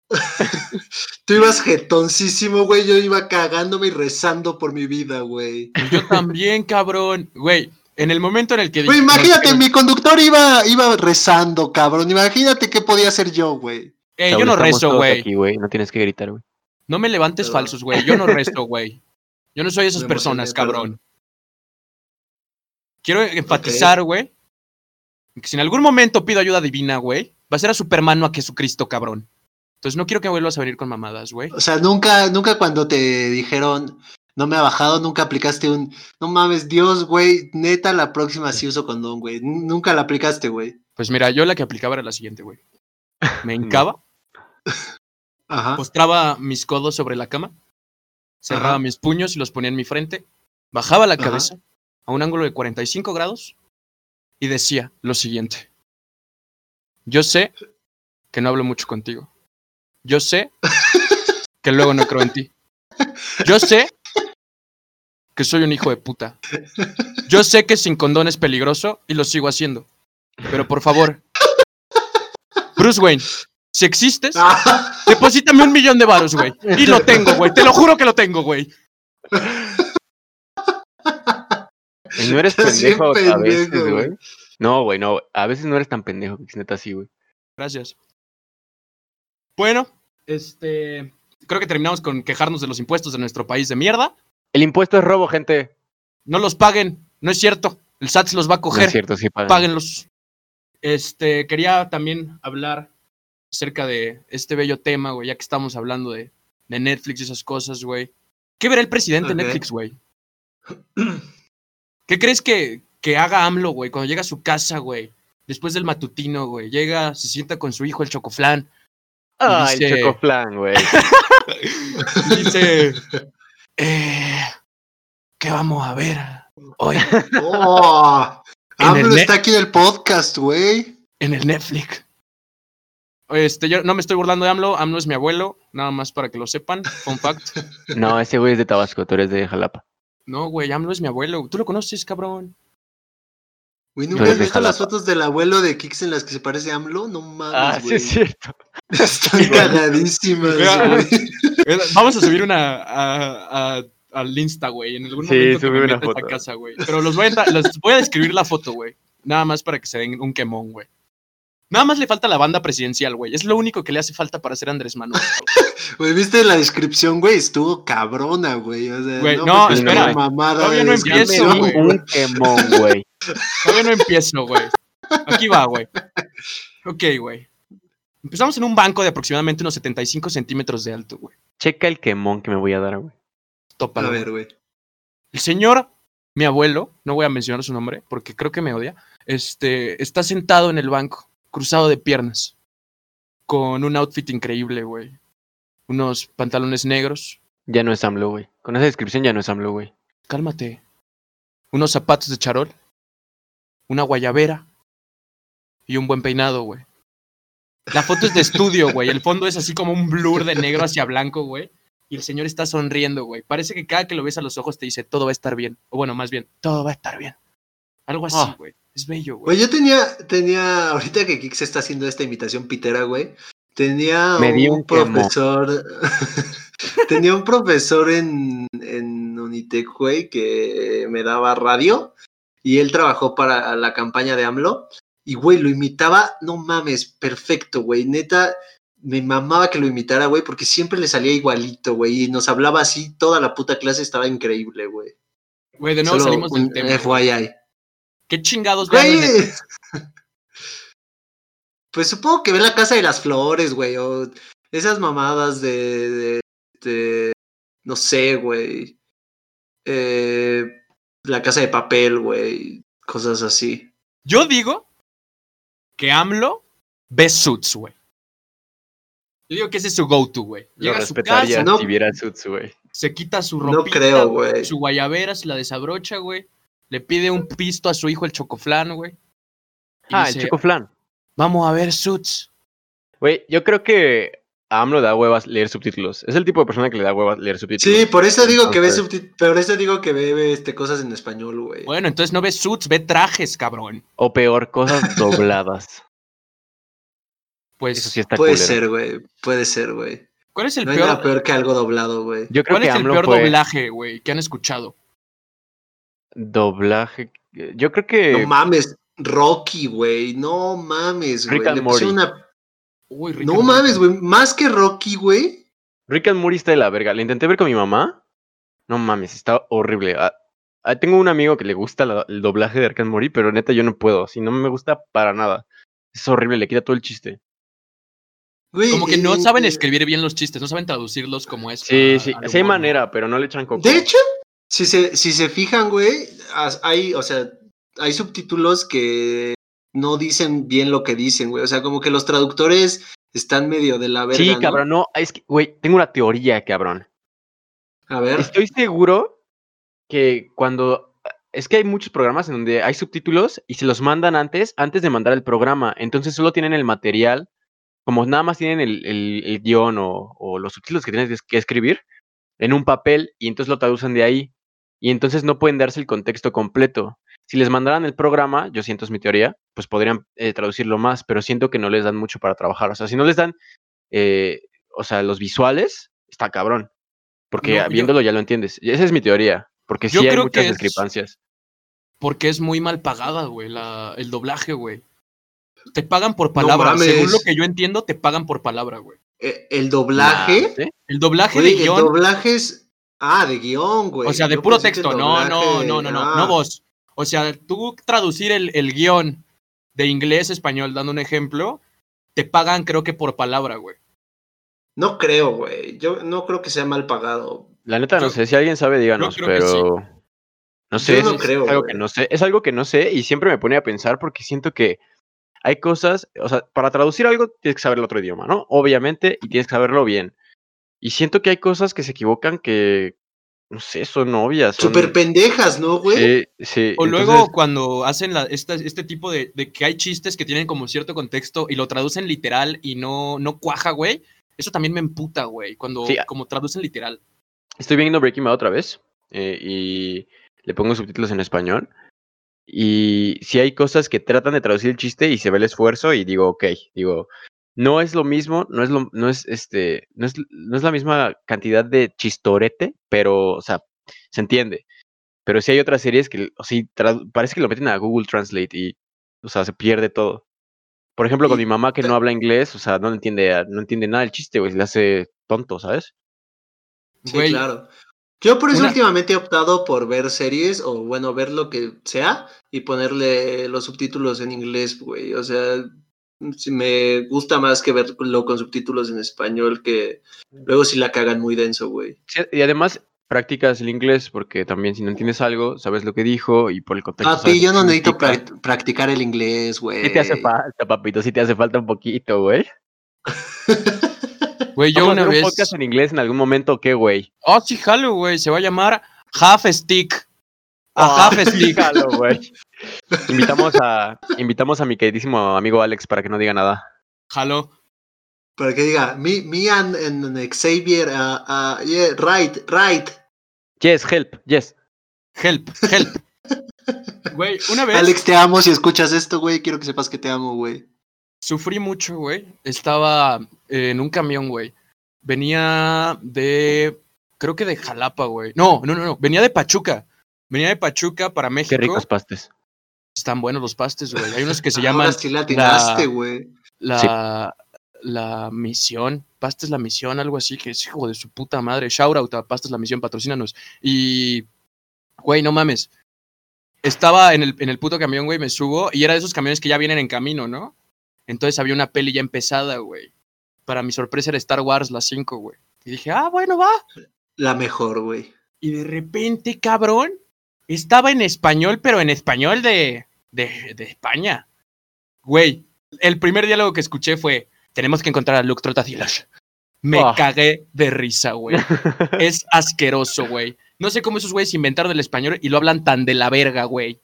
Tú ibas jetoncísimo, güey. Yo iba cagándome y rezando por mi vida, güey. Yo también, cabrón. Güey, en el momento en el que... Güey, imagínate, mi conductor iba, iba rezando, cabrón. Imagínate qué podía hacer yo, güey. Eh, Saúl, yo no rezo, güey. No tienes que gritar, güey. No me levantes Perdón. falsos, güey. Yo no rezo, güey. Yo no soy esas Me personas, emocioné, cabrón. Quiero enfatizar, güey, que si en algún momento pido ayuda divina, güey, va a ser a Superman, no a Jesucristo, cabrón. Entonces no quiero que vuelvas a venir con mamadas, güey. O sea, nunca, nunca cuando te dijeron no me ha bajado, nunca aplicaste un no mames, Dios, güey, neta, la próxima sí uso condón, güey. Nunca la aplicaste, güey. Pues mira, yo la que aplicaba era la siguiente, güey. Me hincaba, Ajá. postraba mis codos sobre la cama, cerraba Ajá. mis puños y los ponía en mi frente, bajaba la Ajá. cabeza a un ángulo de 45 grados y decía lo siguiente. Yo sé que no hablo mucho contigo. Yo sé que luego no creo en ti. Yo sé que soy un hijo de puta. Yo sé que sin condón es peligroso y lo sigo haciendo. Pero por favor, Bruce Wayne, si existes, Ah, deposítame un millón de varos, güey. Y lo tengo, güey. Te lo juro que lo tengo, güey. No eres pendejo a veces, güey. No, güey, no. A veces no eres tan pendejo, que es neta así, güey. Gracias. Bueno, este. Creo que terminamos con quejarnos de los impuestos de nuestro país de mierda. El impuesto es robo, gente. No los paguen, no es cierto. El SAT se los va a No coger. es cierto, sí pagan. Páguenlos. Este, quería también hablar acerca de este bello tema, güey, ya que estamos hablando de, de Netflix y esas cosas, güey. ¿Qué verá el presidente en Ok. Netflix, güey? ¿Qué crees que, que haga AMLO, güey, cuando llega a su casa, güey? Después del matutino, güey. Llega, se sienta con su hijo, el chocoflán. Ah, dice- el chocoflan, güey. dice. eh, ¿Qué vamos a ver hoy oh, AMLO está aquí en el podcast, güey. en el Netflix? Este, yo no me estoy burlando de AMLO. AMLO es mi abuelo, nada más para que lo sepan. Fun fact. No, ese güey es de Tabasco, tú eres de Jalapa. No, güey, AMLO es mi abuelo. ¿Tú lo conoces, cabrón? Güey, ¿nunca has visto las fotos del abuelo de Kix en las que se parece a AMLO? No mames, Ah, sí güey. es cierto. Están cagadísimas, güey. Vamos a subir una a- a- al Insta, güey. En algún Sí, momento que sube me una meta a esta foto. casa, güey. Pero los voy a, entrar- les voy a describir la foto, güey. Nada más para que se den un quemón, güey. Nada más le falta la banda presidencial, güey. Es lo único que le hace falta para ser Andrés Manuel. Güey, viste la descripción, güey, estuvo cabrona, güey. O sea, Güey, no, no, espera. mamada Todavía no empiezo, güey. Un quemón, güey. Todavía no empiezo, güey. Aquí va, güey. Ok, güey. Empezamos en un banco de aproximadamente unos 75 centímetros de alto, güey. Checa el quemón que me voy a dar, güey. Tópalo, A ver, güey. El señor, mi abuelo, no voy a mencionar su nombre porque creo que me odia, este, está sentado en el banco, cruzado de piernas, con un outfit increíble, güey. Unos pantalones negros. Ya no es AMLO, güey. Con esa descripción ya no es AMLO, güey. Cálmate. Unos zapatos de charol. Una guayabera. Y un buen peinado, güey. La foto es de estudio, güey. El fondo es así como un blur de negro hacia blanco, güey. Y el señor está sonriendo, güey. Parece que cada que lo ves a los ojos te dice, todo va a estar bien. O bueno, más bien, todo va a estar bien. Algo así, Ah. güey. Es bello, güey. Güey, yo tenía, tenía, ahorita que Kix está haciendo esta imitación pitera, güey, tenía Me un, profesor, tenía un profesor en, en Unitec, güey, que me daba radio y él trabajó para la campaña de AMLO y, güey, lo imitaba, no mames, perfecto, güey, neta, me mamaba que lo imitara, güey, porque siempre le salía igualito, güey, y nos hablaba así, toda la puta clase estaba increíble, güey. Güey, de nuevo Solo salimos del un tema. FYI. ¿Qué chingados Güey. Pues supongo que ve la casa de las flores, güey, o esas mamadas de, de, de- no sé, güey. Eh, la casa de papel, güey, cosas así. Yo digo que AMLO ve Suits, güey. Yo digo que ese es su go-to, güey. Lo Llega a su respetaría casa, no- si viera Suits, güey. se quita su No ropita, creo, güey. su guayabera, se la desabrocha, güey. Le pide un pisto a su hijo el chocoflán, güey. Ah, dice, el Chico Flan. Vamos a ver Suits. Güey, yo creo que a AMLO da huevas leer subtítulos. Es el tipo de persona que le da huevas leer subtítulos. Sí, por eso digo que ve subtit- por eso digo que ve, ve, este, cosas en español, güey. Bueno, entonces no ve Suits, ve trajes, cabrón. O peor, cosas dobladas. Pues, Eso sí está Puede culero. ser, güey, puede ser, güey. ¿cuál es el No hay peor, nada peor que algo doblado, güey. Yo creo ¿cuál que es el AMLO peor fue doblaje, güey, que han escuchado? Doblaje. Yo creo que No mames, Rocky, güey, no mames, güey. Rick and Le puse Morty. una... Uy, Rick No and mames, güey, más que Rocky, güey. Rick and Morty está de la verga. Le intenté ver con mi mamá. No mames, está horrible. Ah, ah, tengo un amigo que le gusta la- el doblaje de Rick and Morty, pero neta yo no puedo. Si no me gusta para nada. Es horrible, le quita todo el chiste. Como que no eh, saben eh, escribir bien los chistes, no saben traducirlos como es. Sí, sí, sí hay manera, pero no le echan coco. De hecho, si se, si se fijan, güey, hay, o sea, hay subtítulos que no dicen bien lo que dicen, güey. O sea, como que los traductores están medio de la verga. sí, ¿no? cabrón, no, es que, güey, tengo una teoría, cabrón. A ver. Estoy seguro que cuando... Es que hay muchos programas en donde hay subtítulos y se los mandan antes, antes de mandar el programa. Entonces solo tienen el material, como nada más tienen el, el- el guion o, o los subtítulos que tienes que escribir en un papel y entonces lo traducen de ahí. Y entonces no pueden darse el contexto completo. Si les mandaran el programa, yo siento es mi teoría, pues podrían eh, traducirlo más, pero siento que no les dan mucho para trabajar. O sea, si no les dan, eh, o sea, los visuales, está cabrón. Porque No, yo- viéndolo ya lo entiendes. Y Esa es mi teoría. Porque sí hay muchas es- discrepancias. Porque es muy mal pagada, güey, la- el doblaje, güey. Te pagan por palabra. Según lo que yo entiendo, te pagan por palabra, güey. Eh, el doblaje. El doblaje güey, de el doblaje es. Ah, de guion, güey. o sea, de Yo puro texto. No, no, no, no, no, Ah, no vos. O sea, tú traducir el, el guion de inglés a español, dando un ejemplo, te pagan creo que por palabra, güey. No creo, güey. Yo no creo que sea mal pagado. La neta no Yo- sé, si alguien sabe, díganos, creo que pero no sé, no es, creo, es algo güey. que no sé, es algo que no sé y siempre me pone a pensar porque siento que hay cosas, o sea, para traducir algo tienes que saber el otro idioma, ¿no? Obviamente, y tienes que saberlo bien. Y siento que hay cosas que se equivocan que, no sé, son obvias. Son, Súper pendejas, ¿no, güey? Sí, sí. O luego entonces, cuando hacen la, esta- este tipo de, de que hay chistes que tienen como cierto contexto y lo traducen literal y no, no cuaja, güey. Eso también me emputa, güey, cuando Sí. como traducen literal. estoy viendo Breaking Bad otra vez eh, y le pongo subtítulos en español. Y si hay cosas que tratan de traducir el chiste y se ve el esfuerzo y digo, ok, digo, no es lo mismo, no es lo, no es este, no es, no es la misma cantidad de chistorete, pero, o sea, se entiende. Pero si hay otras series que, o sí, tradu- parece que lo meten a Google Translate y, o sea, se pierde todo. Por ejemplo, con mi mamá que no habla inglés, o sea, no entiende, no entiende nada del chiste, güey, se le hace tonto, ¿sabes? Sí, Güey, claro. Yo por eso una- últimamente he optado por ver series o bueno, ver lo que sea y ponerle los subtítulos en inglés, güey. O sea, sí me gusta más que verlo con subtítulos en español que luego si la cagan muy denso, güey. Sí, y además practicas el inglés porque también si no entiendes algo, sabes lo que dijo y por el contexto. Papi, yo no necesito practicar el inglés, güey. Sí te hace falta, papito, sí te hace falta un poquito, güey. güey, yo ¿Vamos a una hacer vez. un podcast en inglés en algún momento o qué, güey? Oh, sí, jalo, güey. Se va a llamar Half Stick. A Ah, Half Stick. jalo, güey. Invitamos a, invitamos a mi queridísimo amigo Alex para que no diga nada. Jalo. Para que diga, me, me and, and Xavier, uh, uh, yeah, right, right. Yes, help, yes. Help, help. Güey, una vez Alex, te amo. Si escuchas esto, güey, quiero que sepas que te amo, güey. sufrí mucho, güey. Estaba eh, en un camión, güey. Venía de. Creo que de Jalapa, güey. No, no, no, no. Venía de Pachuca. Venía de Pachuca para México. Qué ricos pastes. Están buenos los pastes, güey. Hay unos que se Ahora llaman sí la atinaste, la- güey. la, la misión. Pastes la misión, algo así, que es hijo de su puta madre. Shout out a Pastes la misión, patrocínanos. Y. Güey, no mames. Estaba en el, en el puto camión, güey, me subo. Y era de esos camiones que ya vienen en camino, ¿no? Entonces había una peli ya empezada, güey. Para mi sorpresa era Star Wars, la 5, güey. Y dije, ah, bueno, va. La mejor, güey. Y de repente, cabrón, estaba en español, pero en español de, de, de España. Güey, el primer diálogo que escuché fue, tenemos que encontrar a Luke Trotacilos. Me Ah. cagué de risa, güey. es asqueroso, güey. No sé cómo esos güeyes inventaron el español y lo hablan tan de la verga, güey.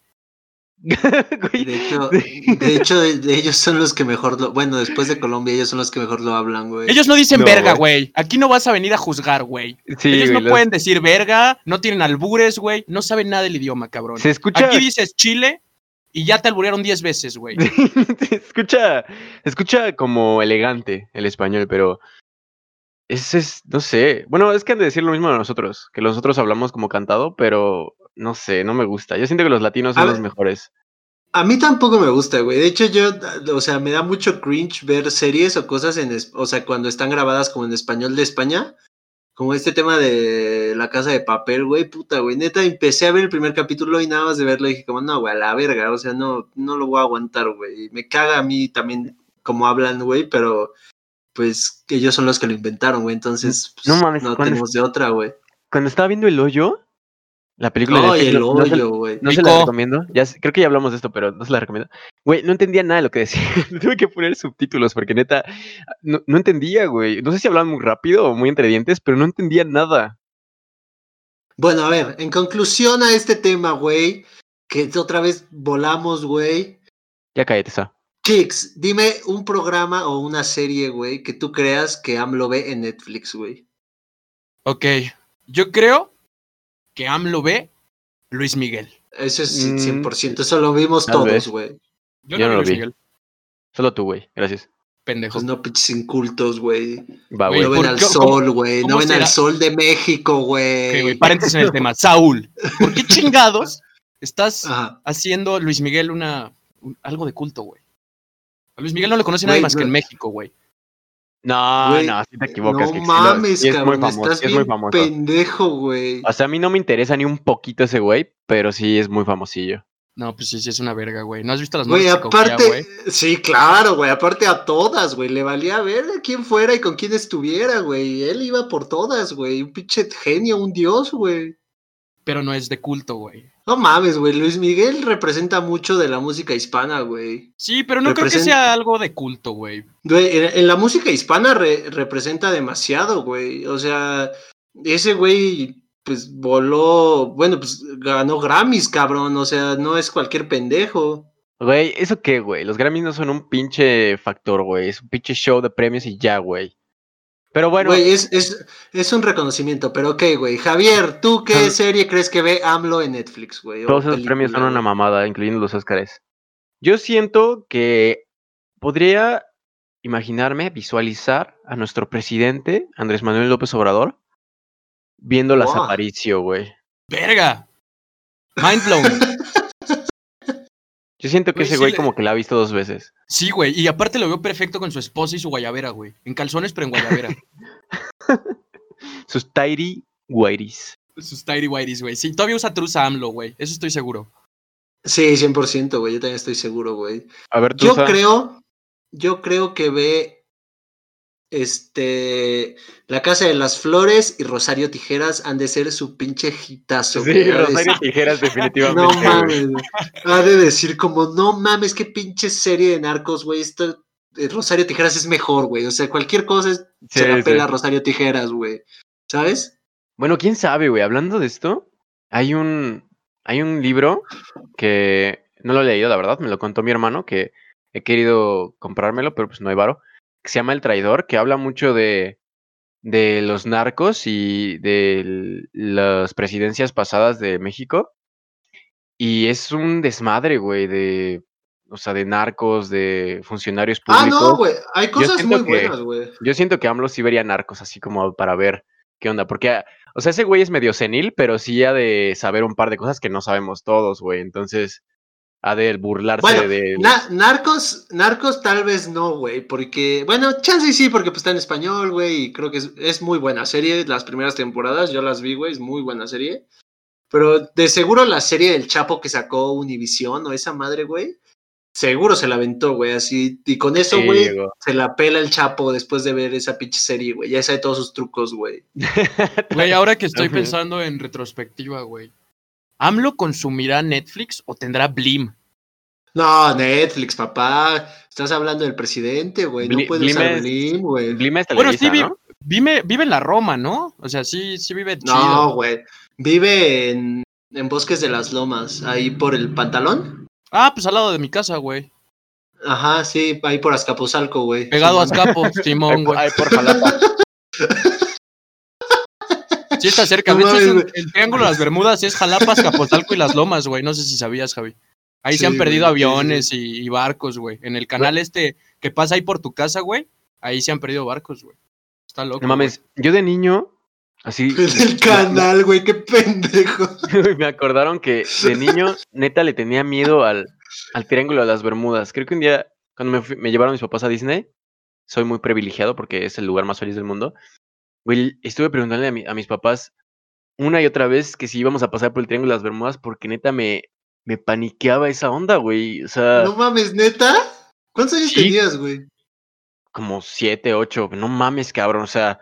De hecho, de hecho, de- ellos son los que mejor lo. Bueno, después de Colombia, ellos son los que mejor lo hablan, güey. Ellos no dicen No, verga, güey. Aquí no vas a venir a juzgar, güey. sí, Ellos güey, no los- pueden decir verga, no tienen albures, güey. No saben nada del idioma, cabrón. Se escucha. Aquí dices Chile y ya te alburearon 10 veces, güey. se escucha, se escucha como elegante el español, pero ese es, no sé. Bueno, es que han de decir lo mismo de nosotros, que nosotros hablamos como cantado, pero no sé, no me gusta. Yo siento que los latinos son A los ver. mejores. A mí tampoco me gusta, güey. De hecho, yo, o sea, me da mucho cringe ver series o cosas en, o sea, cuando están grabadas como en español de España. Como este tema de la casa de papel, güey, puta, güey. Neta, empecé a ver el primer capítulo y nada más de verlo dije como, no, güey, a la verga. O sea, no, no lo voy a aguantar, güey. Me caga a mí también como hablan, güey, pero pues ellos son los que lo inventaron, güey. Entonces, pues, No mames, no ¿cuándo tenemos de otra, güey. Cuando estaba viendo El Hoyo, la película de Ay, Netflix, el no- no se- hoyo, güey. No se Nico. la recomiendo. Ya creo que ya hablamos de esto, pero no se la recomiendo. Güey, no entendía nada de lo que decía. Tuve que poner subtítulos porque neta, no, no entendía, güey. No sé si hablaban muy rápido o muy entre dientes, pero no entendía nada. Bueno, a ver, en conclusión a este tema, güey, que otra vez volamos, güey. Ya cállate, esa. Chicks, dime un programa o una serie, güey, que tú creas que AMLO ve en Netflix, güey. Ok, yo creo que AMLO ve Luis Miguel. Eso es Mm, 100%, eso lo vimos todos, güey. Yo, Yo no vi lo Luis vi. Miguel, Solo tú, güey. Gracias. pendejo. Pues no, pinches incultos, güey. Va, Güey, No ven ¿por al qué- sol, güey. No ven será? al sol de México, Ok, güey, güey. paréntesis en el tema. Saúl, ¿por qué chingados estás Ajá. haciendo Luis Miguel una un- algo de culto, güey? A Luis Miguel no le conoce nadie más que en México, güey. No, no, sí te equivocas. No que sí lo- mames, sí es muy cabrón. famoso, Estás sí es muy famoso. pendejo, güey. O sea, a mí no me interesa ni un poquito ese güey, pero sí es muy famosillo. No, pues sí, sí es una verga, güey. ¿No has visto las Güey, morras que cogía, aparte, güey? sí, claro, güey, aparte a todas, güey, le valía ver a quién fuera y con quién estuviera, güey, él iba por todas, güey, un pinche genio, un dios, güey. Pero no es de culto, güey. No mames, güey, Luis Miguel representa mucho de la música hispana, güey. Sí, pero no creo que sea algo de culto, güey. Güey, en, en la música hispana re- representa demasiado, güey, o sea, ese güey, pues voló, bueno, pues ganó Grammys, cabrón, o sea, no es cualquier pendejo. Güey, ¿eso qué, güey? Los Grammys no son un pinche factor, güey. Es un pinche show de premios y ya, güey. Pero bueno, Güey, es, es, es un reconocimiento, pero ok, güey. Javier, ¿tú qué serie crees que ve AMLO en Netflix, güey? todos esos premios son una mamada, incluyendo los Óscares. Yo siento que podría imaginarme, visualizar a nuestro presidente, Andrés Manuel López Obrador, viendo las Wow. Aparicio, güey. ¡Verga! Mind blown. Yo siento que Güey, ese sí güey le- como que la ha visto dos veces. Sí, güey. Y aparte lo veo perfecto con su esposa y su guayabera, güey. En calzones, pero en guayabera. Sus tidy whities. Sus tidy whities, güey. Sí, todavía usa truza AMLO, güey. Eso estoy seguro. Sí, 100%, güey. Yo también estoy seguro, güey. A ver, tú Yo creo, yo creo que ve este La Casa de las Flores y Rosario Tijeras han de ser su pinche hitazo. Sí, güey. Rosario Tijeras definitivamente. No mames, güey. Ha de decir como, no mames, qué pinche serie de narcos, güey. Esto, eh, Rosario Tijeras es mejor, güey. O sea, cualquier cosa es- Sí, se la sí. pela Rosario Tijeras, güey. ¿Sabes? Bueno, quién sabe, güey. Hablando de esto, hay un, hay un libro que no lo he leído, la verdad, me lo contó mi hermano, que he querido comprármelo, pero pues no hay varo, que se llama El Traidor, que habla mucho de, de los narcos y de las presidencias pasadas de México. Y es un desmadre, güey, de, o sea, de narcos, de funcionarios Ah, públicos. no, güey. Hay cosas muy buenas, güey. Yo siento que AMLO sí vería narcos, así como para ver qué onda. Porque, ah, o sea, ese güey es medio senil, pero sí ha de saber un par de cosas que no sabemos todos, güey. Entonces, ha de burlarse Bueno, de. Na- narcos, narcos tal vez no, güey, porque, bueno, chance sí, porque pues está en español, güey, y creo que es, es muy buena serie, las primeras temporadas, yo las vi, güey, es muy buena serie, pero de seguro la serie del Chapo que sacó Univision o esa madre, güey, seguro se la aventó, güey, así, y con eso, Sí, güey, se la pela el Chapo después de ver esa pinche serie, güey, ya sabe todos sus trucos, güey. Güey, ahora que estoy pensando en retrospectiva, güey. ¿AMLO consumirá Netflix o tendrá Blim? No, Netflix, papá, estás hablando del presidente, güey, no puedes Blim usar es- Blim, güey. Blima es Bueno, sí, Televisa, vi- ¿no? vive, vive en la Roma, ¿no? O sea, sí, sí vive chido. No, güey. Vive en, en Bosques de las Lomas, ahí por el pantalón. Ah, pues al lado de mi casa, güey. Ajá, sí, ahí por Azcapotzalco, güey. Pegado a Sí, Azcapo, Ay, Simón, por, güey. ay, por Jalapa. Sí está cerca. No De hecho, es el Triángulo de las Bermudas es Jalapa, Azcapotzalco y Las Lomas, güey. No sé si sabías, Javi. Ahí se han perdido güey, sí, sí, aviones y, y barcos, güey. En el canal este que pasa ahí por tu casa, güey. Ahí se han perdido barcos, güey. Está loco. No mames, yo de niño, así. En el canal, güey, qué pendejo. me acordaron que de niño, neta, le tenía miedo al, al Triángulo de las Bermudas. Creo que un día, cuando me, fui- me llevaron mis papás a Disney, soy muy privilegiado porque es el lugar más feliz del mundo. Güey, estuve preguntándole a, mi- a mis papás una y otra vez que si íbamos a pasar por el Triángulo de las Bermudas porque neta me, me paniqueaba esa onda, güey. O sea, No mames, neta. ¿Cuántos años Sí. tenías, güey? como siete, ocho. No mames, cabrón. O sea,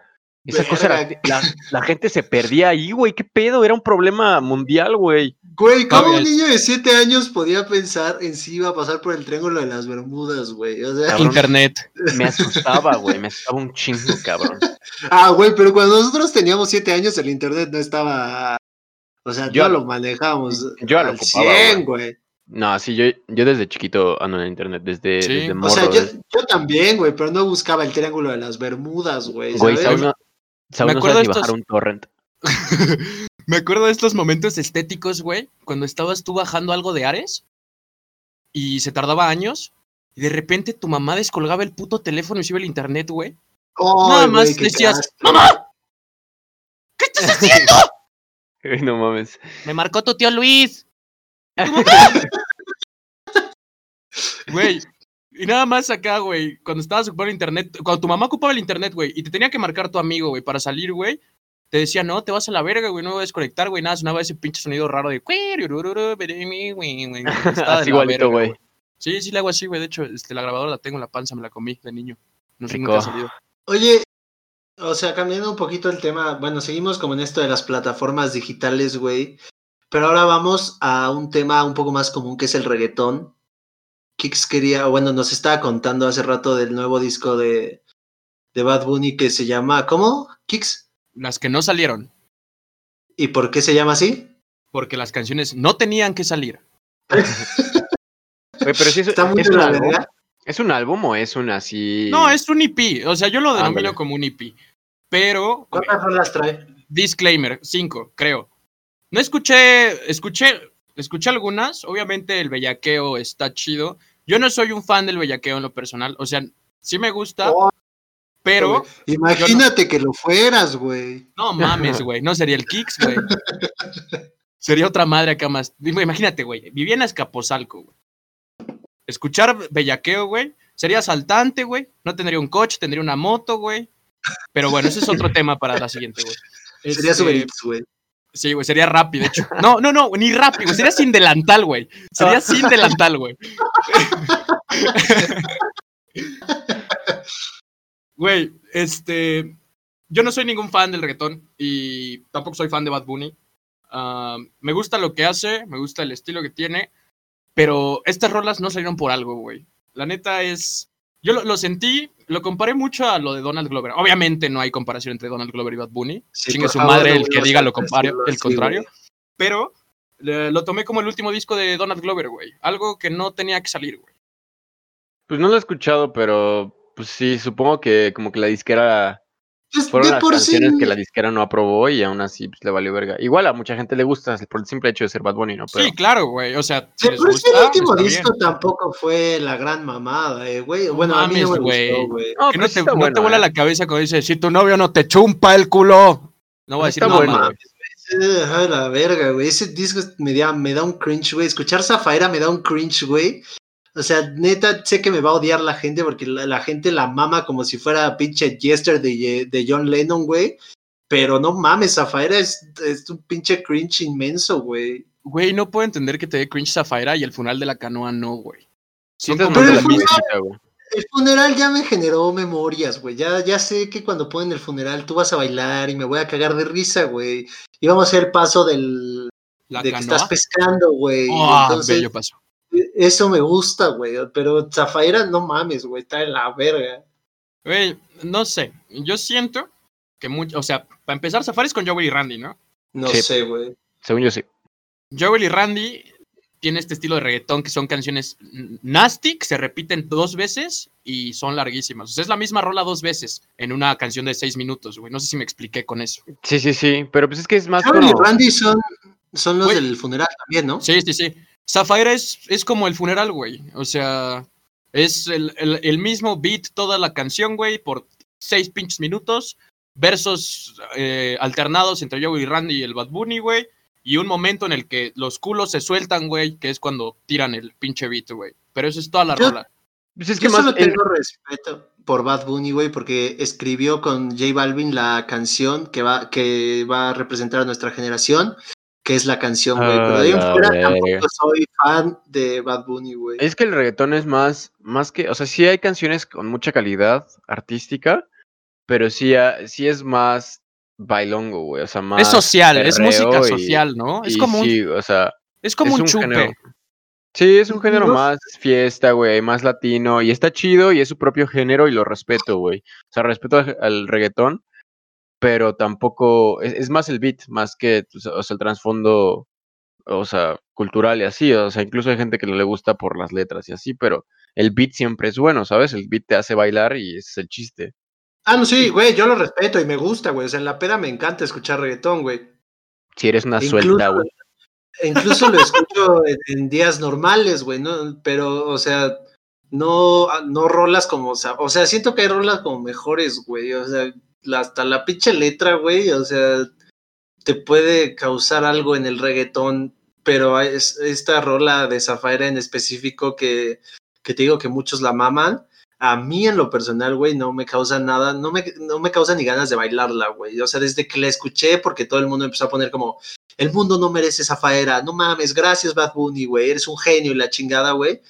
esa cosa. La, la gente se perdía ahí, güey. ¿Qué pedo? Era un problema mundial, güey. Güey, ¿cómo un niño de 7 años podía pensar en si iba a pasar por el Triángulo de las Bermudas, güey? O sea, Cabrón. Internet. Me asustaba, güey. Me asustaba un chingo, cabrón. ah, güey, pero cuando nosotros teníamos 7 años el internet no estaba... O sea, Yo- no lo manejábamos yo lo al ocupaba, 100, güey. No, sí, yo, yo desde chiquito ando en el internet, desde, Sí. desde O morro. O sea, yo, yo también, güey, pero no buscaba el Triángulo de las Bermudas, güey. Güey, ¿sabes? Saúl Me no acuerdo ni de estos- bajar un torrent. Me acuerdo de estos momentos estéticos, güey, cuando estabas tú bajando algo de Ares y se tardaba años y de repente tu mamá descolgaba el puto teléfono y se iba al internet, güey. Nada más güey, decías. ¡Mamá! ¿Qué estás haciendo? No mames. Me marcó tu tío Luis. Güey, y nada más acá, güey, cuando estabas ocupando internet, cuando tu mamá ocupaba el internet, güey, y te tenía que marcar tu amigo, güey, para salir, güey, te decía, no, te vas a la verga, güey, no me voy a desconectar, güey, nada, sonaba ese pinche sonido raro de... Así la igualito, güey. Sí, sí le hago así, güey, de hecho, este, la grabadora la tengo en la panza, me la comí de niño. No sé, nunca ha salido. Oye, o sea, cambiando un poquito el tema, bueno, seguimos como en esto de las plataformas digitales, güey. Pero ahora vamos a un tema un poco más común que es el reggaetón. Kix quería, bueno, nos estaba contando hace rato del nuevo disco de, de Bad Bunny que se llama, ¿cómo? Kix. Las que no salieron, ¿Y por qué se llama así? porque las canciones no tenían que salir. Pero es, Está muy es de un la álbum. ¿Es un álbum o es un así? No, es un EP, o sea, yo lo denomino como un EP. Pero, ¿Cuántas rolas trae? Disclaimer, 5, creo. No escuché, escuché, escuché algunas. Obviamente el bellaqueo está chido. Yo no soy un fan del bellaqueo en lo personal. O sea, sí me gusta, Oh, pero. Imagínate que lo fueras, güey. no mames, güey. No sería el Kicks, güey. Sería otra madre acá más. Imagínate, güey. Vivía en Azcapotzalco, güey. escuchar bellaqueo, güey. Sería asaltante, güey. No tendría un coche, tendría una moto, güey. Pero bueno, ese es otro tema para la siguiente, güey. Sería Este, güey. Sí, güey, sería rápido, de hecho. No, no, no, ni rápido, güey, sería sin delantal, güey. Sería sin delantal, güey. Güey, este. Yo no soy ningún fan del reggaetón y tampoco soy fan de Bad Bunny. Ah, me gusta lo que hace, me gusta el estilo que tiene, pero estas rolas no salieron por algo, güey. La neta es. Yo lo, lo sentí, lo comparé mucho a lo de Donald Glover. Obviamente no hay comparación entre Donald Glover y Bad Bunny. Sí, Chingue su madre el que diga lo, decirlo el contrario. Pero eh, lo tomé como el último disco de Donald Glover, güey. Algo que no tenía que salir, güey. Pues no lo he escuchado, pero pues sí, supongo que como que la disquera Pues, fueron las por canciones sí, que la disquera no aprobó y aún así pues, le valió verga. Igual a mucha gente le gusta por el simple hecho de ser Bad Bunny, ¿no? Pero Sí, claro, güey. O sea, si de les sí gusta, el último disco bien. tampoco fue la gran mamada, eh, güey. No Bueno, a mí no me güey. gustó, güey. No, no sí te, no bueno, te vuela ¿eh? la cabeza cuando dice, si tu novio no te chumpa el culo. No voy a decir nada más. Eh, la verga, güey. Ese disco me da, me da un cringe, güey. Escuchar Zafaira me da un cringe, güey. O sea, neta, sé que me va a odiar la gente porque la, la gente la mama como si fuera pinche Yesterday de, de John Lennon, güey. Pero no mames, Zafaira es, es un pinche cringe inmenso, güey. Güey, no puedo entender que te dé cringe Zafaira y el funeral de la canoa no, güey. sí como Pero de el la funeral- güey. El funeral ya me generó memorias, güey. Ya, ya sé que cuando ponen el funeral tú vas a bailar y me voy a cagar de risa, güey. Y vamos a hacer el paso del, La de que estás pescando, güey. Ah, Entonces, bello paso. Eso me gusta, güey. Pero Zafaira, no mames, güey. Está en la verga. Güey, no sé. Yo siento que mucho, o sea, para empezar, Zafaira es con Joel y Randy, ¿no? No Sí. sé, güey. Según yo sí. Joel y Randy tiene este estilo de reggaetón que son canciones nasty, que se repiten dos veces y son larguísimas. O sea, es la misma rola dos veces en una canción de seis minutos, güey. No sé si me expliqué con eso. Sí, sí, sí. Pero pues es que es más Joel y. Randy son, son los Güey. del funeral también, ¿no? Sí, sí, sí. Zafaira es, es como el funeral, güey. O sea, es el, el- el mismo beat toda la canción, güey, por seis pinches minutos. Versos eh, alternados entre Joey y Randy y el Bad Bunny, güey. Y un momento en el que los culos se sueltan, güey, que es cuando tiran el pinche beat, güey. Pero eso es toda la Yo- rola. Pues es que Yo más... solo el- tengo respeto por Bad Bunny, güey, porque escribió con J Balvin la canción que va, que va a representar a nuestra generación, que es la canción, güey. Pero de ahí en Ah, la fuera verga. tampoco soy fan de Bad Bunny, güey. Es que el reggaetón es más, más que, o sea, sí hay canciones con mucha calidad artística, pero sí, ha- sí es más bailongo, güey, o sea, más Es social, es música y- social, ¿no? Es como un, sí, o sea, es como es un, chupe. género- Sí, es un género No- más fiesta, güey, más latino, y está chido y es su propio género y lo respeto, güey. O sea, respeto al, al reggaetón, pero tampoco, es, es más el beat, más que, o sea, el trasfondo, o sea, cultural y así, o sea, incluso hay gente que no le gusta por las letras y así, pero el beat siempre es bueno, ¿sabes? El beat te hace bailar y ese es el chiste. Ah, no, sí, güey, yo lo respeto y me gusta, güey. O sea, en la peda me encanta escuchar reggaetón, güey. Si eres una Incluso- suelta, güey. Incluso lo escucho en, en días normales, güey, ¿no? Pero, o sea, no, no rolas como, o sea, o sea, siento que hay rolas como mejores, güey. O sea, hasta la pinche letra, güey, o sea, te puede causar algo en el reggaetón, pero es, esta rola de Zafaira en específico que, que te digo que muchos la maman. A mí en lo personal, güey, no me causa nada, no me, no me causa ni ganas de bailarla, güey. O sea, desde que la escuché, porque todo el mundo empezó a poner como, el mundo no merece Zafaera, no mames, gracias Bad Bunny, güey, eres un genio y la chingada, güey.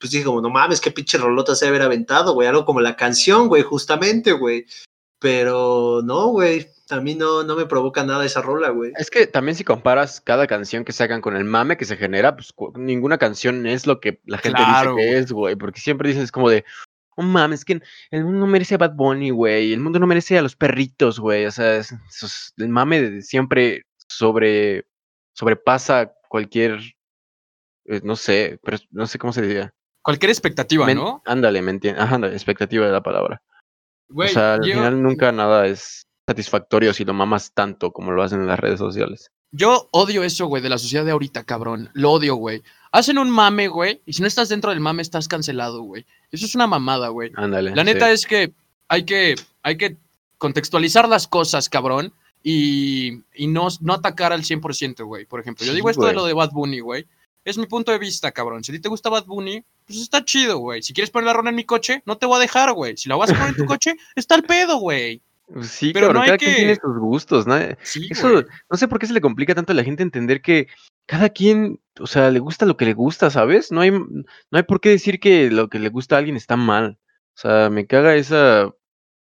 Pues dije como, no mames, qué pinche rolota se haber aventado, güey, algo como la canción, güey, justamente, güey. Pero no, güey, a mí no, no me provoca nada esa rola, güey. Es que también si comparas cada canción que sacan con el mame que se genera, pues ninguna canción es lo que la gente Claro, dice que güey. es, güey. Porque siempre dices como de, oh mames, es que el mundo no merece a Bad Bunny, güey. El mundo no merece a los perritos, güey. O sea, es- el mame de- siempre sobre sobrepasa cualquier, eh, no sé, pero no sé cómo se diría. Cualquier expectativa, Men- ¿no? Ándale, me entiendes. Ajá, ándale, expectativa de la palabra. O sea, al yo- final nunca nada es satisfactorio si lo mamas tanto como lo hacen en las redes sociales. Yo odio eso, güey, de la sociedad de ahorita, cabrón. Lo odio, güey. Hacen un mame, güey, y si no estás dentro del mame, estás cancelado, güey. Eso es una mamada, güey. Ándale. La sí. neta es que hay que, hay que contextualizar las cosas, cabrón, y, y no, no atacar al 100%, güey. Por ejemplo, yo Sí, digo esto de lo de Bad Bunny, güey. Es mi punto de vista, cabrón. Si a ti te gusta Bad Bunny, pues está chido, güey. Si quieres poner la rona en mi coche, no te voy a dejar, güey. Si la vas a poner en tu coche, está el pedo, güey. Pues Sí, Pero cabrón, no hay cada quien tiene que- sus gustos, ¿no? Sí, Eso, güey. no sé por qué se le complica tanto a la gente entender que cada quien, o sea, le gusta lo que le gusta, ¿sabes? No hay, no hay por qué decir que lo que le gusta a alguien está mal. O sea, me caga esa,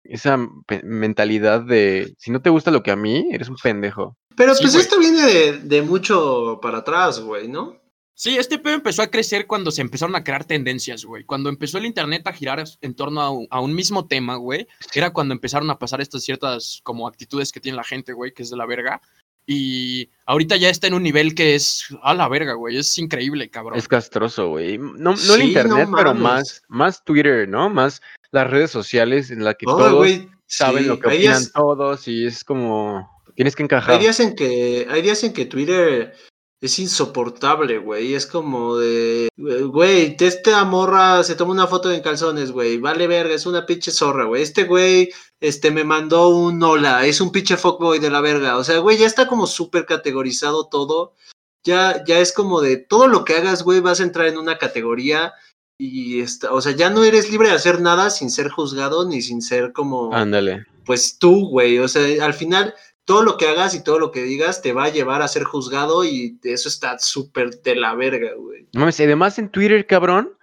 esa mentalidad de si no te gusta lo que a mí, eres un pendejo. Pero Sí, pues güey. esto viene de, de mucho para atrás, güey, ¿no? Sí, este pedo empezó a crecer cuando se empezaron a crear tendencias, güey. Cuando empezó el internet a girar en torno a un, a un mismo tema, güey, era cuando empezaron a pasar estas ciertas como actitudes que tiene la gente, güey, que es de la verga. Y ahorita ya está en un nivel que es a la verga, güey. Es increíble, cabrón. Es castroso, güey. No, no el Sí, no internet, pero más, más Twitter, ¿no? Más las redes sociales en las que Oh, todos saben sí, lo que opinan días- todos y es como tienes que encajar. Hay días en que, hay días en que Twitter es insoportable, güey. Es como de, güey, esta morra se toma una foto en calzones, güey. Vale verga, es una pinche zorra, güey. Este güey, este, me mandó un hola, es un pinche fuckboy de la verga. O sea, güey, ya está como súper categorizado todo. Ya, ya es como de todo lo que hagas, güey, vas a entrar en una categoría. Y está, o sea, ya no eres libre de hacer nada sin ser juzgado ni sin ser como Ándale. pues tú, güey, o sea, al final todo lo que hagas y todo lo que digas te va a llevar a ser juzgado y eso está súper de la verga, güey. No mames, y además en Twitter, cabrón,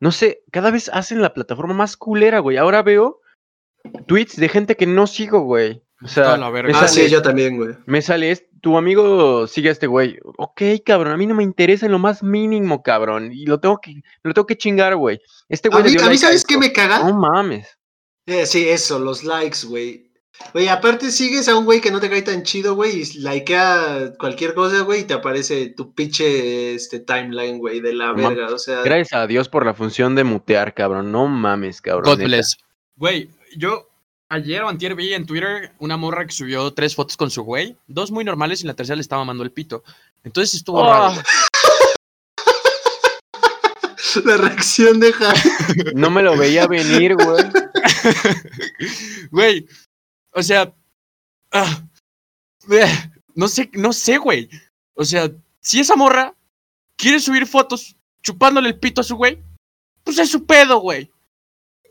no sé, cada vez hacen la plataforma más culera, güey. Ahora veo tweets de gente que no sigo, güey. O sea, la verga. me Ah, sale, sí, yo también, güey. me sale, es- tu amigo sigue a este güey. Ok, cabrón, a mí no me interesa en lo más mínimo, cabrón. Y lo tengo que, lo tengo que chingar, güey. Este A güey le mí, a mí like a ¿sabes qué me caga? No mames. Eh, sí, eso, los likes, güey. Oye, aparte sigues a un güey que no te cae tan chido, güey, y likea cualquier cosa, güey, y te aparece tu pinche este, timeline, güey, de la No verga, o sea... Gracias a Dios por la función de mutear, cabrón. No mames, cabrón. God bless. Güey, yo ayer o antier vi en Twitter una morra que subió tres fotos con su güey, dos muy normales y la tercera le estaba mamando el pito. Entonces estuvo Oh. raro. La reacción de Javi. No me lo veía venir, güey. Güey, o sea, ah, eh, no sé, no sé, güey. O sea, si esa morra quiere subir fotos chupándole el pito a su güey, pues es su pedo, güey.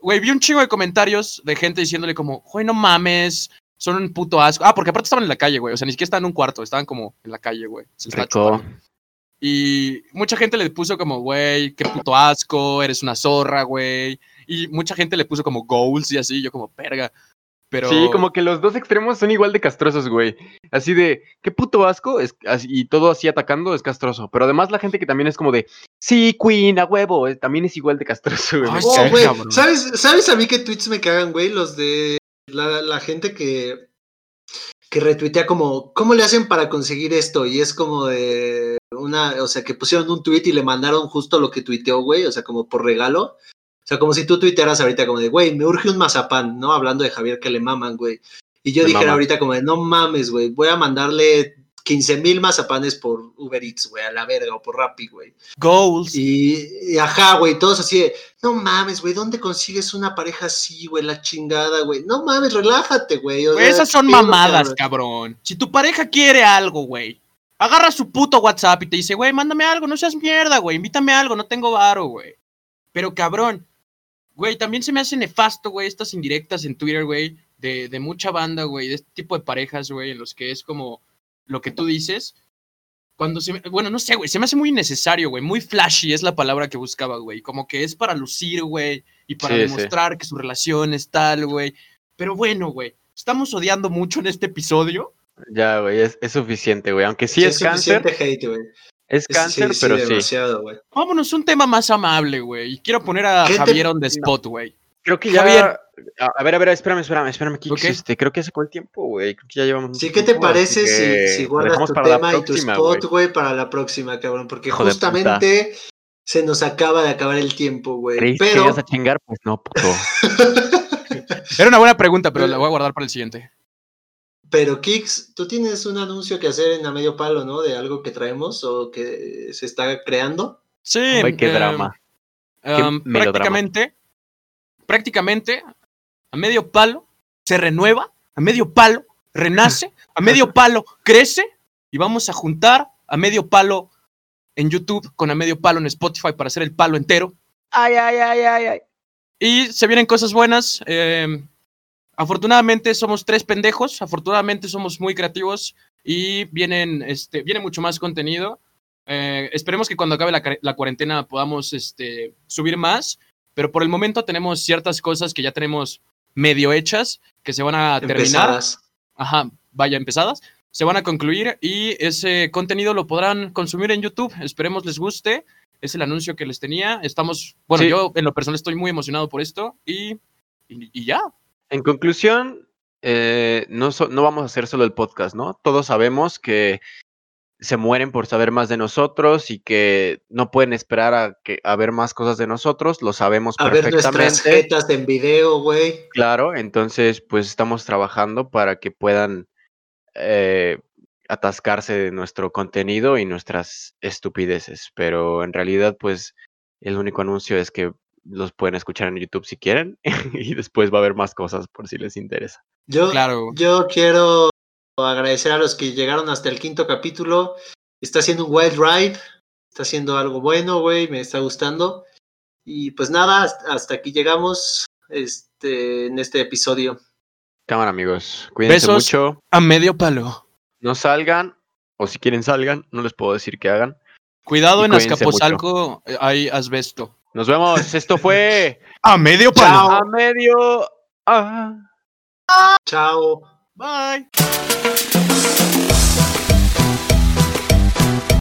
Güey, vi un chingo de comentarios de gente diciéndole como, güey, no mames, son un puto asco. Ah, porque aparte estaban en la calle, güey. O sea, ni siquiera estaban en un cuarto, estaban como en la calle, güey. Se Rico. Y mucha gente le puso como, güey, qué puto asco, eres una zorra, güey. Y mucha gente le puso como goals y así, yo como, perga. Pero... Sí, como que los dos extremos son igual de castrosos, güey. Así de, qué puto asco, es, así- y todo así atacando es castroso. Pero además la gente que también es como de, sí, Queen, a huevo, eh, también es igual de castroso, güey. Oh, caga. güey. ¿sabes, ¿sabes a mí qué tweets me cagan, güey? Los de la, la gente que, que retuitea como, ¿cómo le hacen para conseguir esto? Y es como de una, o sea, que pusieron un tweet y le mandaron justo lo que tuiteó, güey, o sea, como por regalo. O sea, como si tú tuitearas ahorita como de, güey, me urge un mazapán, ¿no? Hablando de Javier que le maman, güey. Y yo Le dijera ahorita como de, no mames, güey, voy a mandarle 15 mil mazapanes por Uber Eats, güey, a la verga, o por Rappi, güey. Goals. Y, y ajá, güey, todos así de, no mames, güey, ¿dónde consigues una pareja así, güey? La chingada, güey. No mames, relájate, güey. o Güey, sea, esas son ¿qué pedo, mamadas, cabrón? cabrón. Si tu pareja quiere algo, güey, agarra su puto WhatsApp y te dice, güey, mándame algo, no seas mierda, güey, invítame algo, no tengo varo, güey. Pero cabrón, güey, también se me hace nefasto, güey, estas indirectas en Twitter, güey, de, de mucha banda, güey, de este tipo de parejas, güey, en los que es como lo que tú dices. Cuando se me, bueno, no sé, güey, se me hace muy innecesario, güey, muy flashy es la palabra que buscaba, güey, como que es para lucir, güey, y para Sí, sí. demostrar que su relación es tal, güey. Pero bueno, güey, estamos odiando mucho en este episodio. Ya, güey, es, es suficiente, güey. Aunque sí, es cáncer, suficiente hate, güey. Es cáncer, sí, pero sí. Vámonos, un tema más amable, güey. Y quiero poner a ¿Qué te- Javier on the spot, güey. Creo que ya. Javier. A, ver, a ver, espérame, espérame, espérame, Kix, Ok. este, creo que se fue el tiempo, güey. Creo que ya llevamos. Sí, ¿qué te tiempo, parece que si, si guardas tu para la tema y tu próxima, spot, güey. para la próxima, cabrón? Porque justamente se nos acaba de acabar el tiempo, güey. ¿Creíste que Pero, ibas a chingar? Pues no, puto. Era una buena pregunta, pero la voy a guardar para el siguiente. Pero Kix, tú tienes un anuncio que hacer en a medio palo, ¿no? De algo que traemos o que se está creando. Sí. Ay, qué eh, drama. Qué um, prácticamente, prácticamente, a medio palo se renueva, a medio palo renace, a medio palo crece y vamos a juntar a medio palo en YouTube con a medio palo en Spotify para hacer el palo entero. Ay, ay, ay, ay, ay. Y se vienen cosas buenas. eh, afortunadamente somos tres pendejos. Afortunadamente somos muy creativos. Y vienen, este, viene mucho más contenido. Eh, esperemos que cuando acabe la, la cuarentena podamos este, subir más. Pero por el momento tenemos ciertas cosas que ya tenemos medio hechas. Que se van a terminar. Empezadas. Ajá, vaya, empezadas. Se van a concluir y ese contenido lo podrán consumir en YouTube. Esperemos les guste. Es el anuncio que les tenía. Estamos, bueno, Sí. yo en lo personal estoy muy emocionado por esto y, y, y ya. En conclusión, eh, no, so- no vamos a hacer solo el podcast, ¿no? Todos sabemos que se mueren por saber más de nosotros y que no pueden esperar a, que, a ver más cosas de nosotros, lo sabemos A ver nuestras perfectamente. jetas en video, güey. Claro, entonces pues estamos trabajando para que puedan eh, atascarse de nuestro contenido y nuestras estupideces, pero en realidad pues el único anuncio es que los pueden escuchar en YouTube si quieren y después va a haber más cosas por si les interesa. Yo, Claro. yo quiero agradecer a los que llegaron hasta el quinto capítulo. Está haciendo un wild ride. Está haciendo algo bueno, güey. Me está gustando. Y pues nada, hasta- aquí llegamos este, en este episodio. Cámara amigos, cuídense Besos. mucho, A medio palo. no salgan o si quieren salgan, no les puedo decir que hagan. Cuidado Y en Azcapotzalco, eh, hay asbesto. Nos vemos, esto fue A medio palo. a medio... ah. Chao. Bye.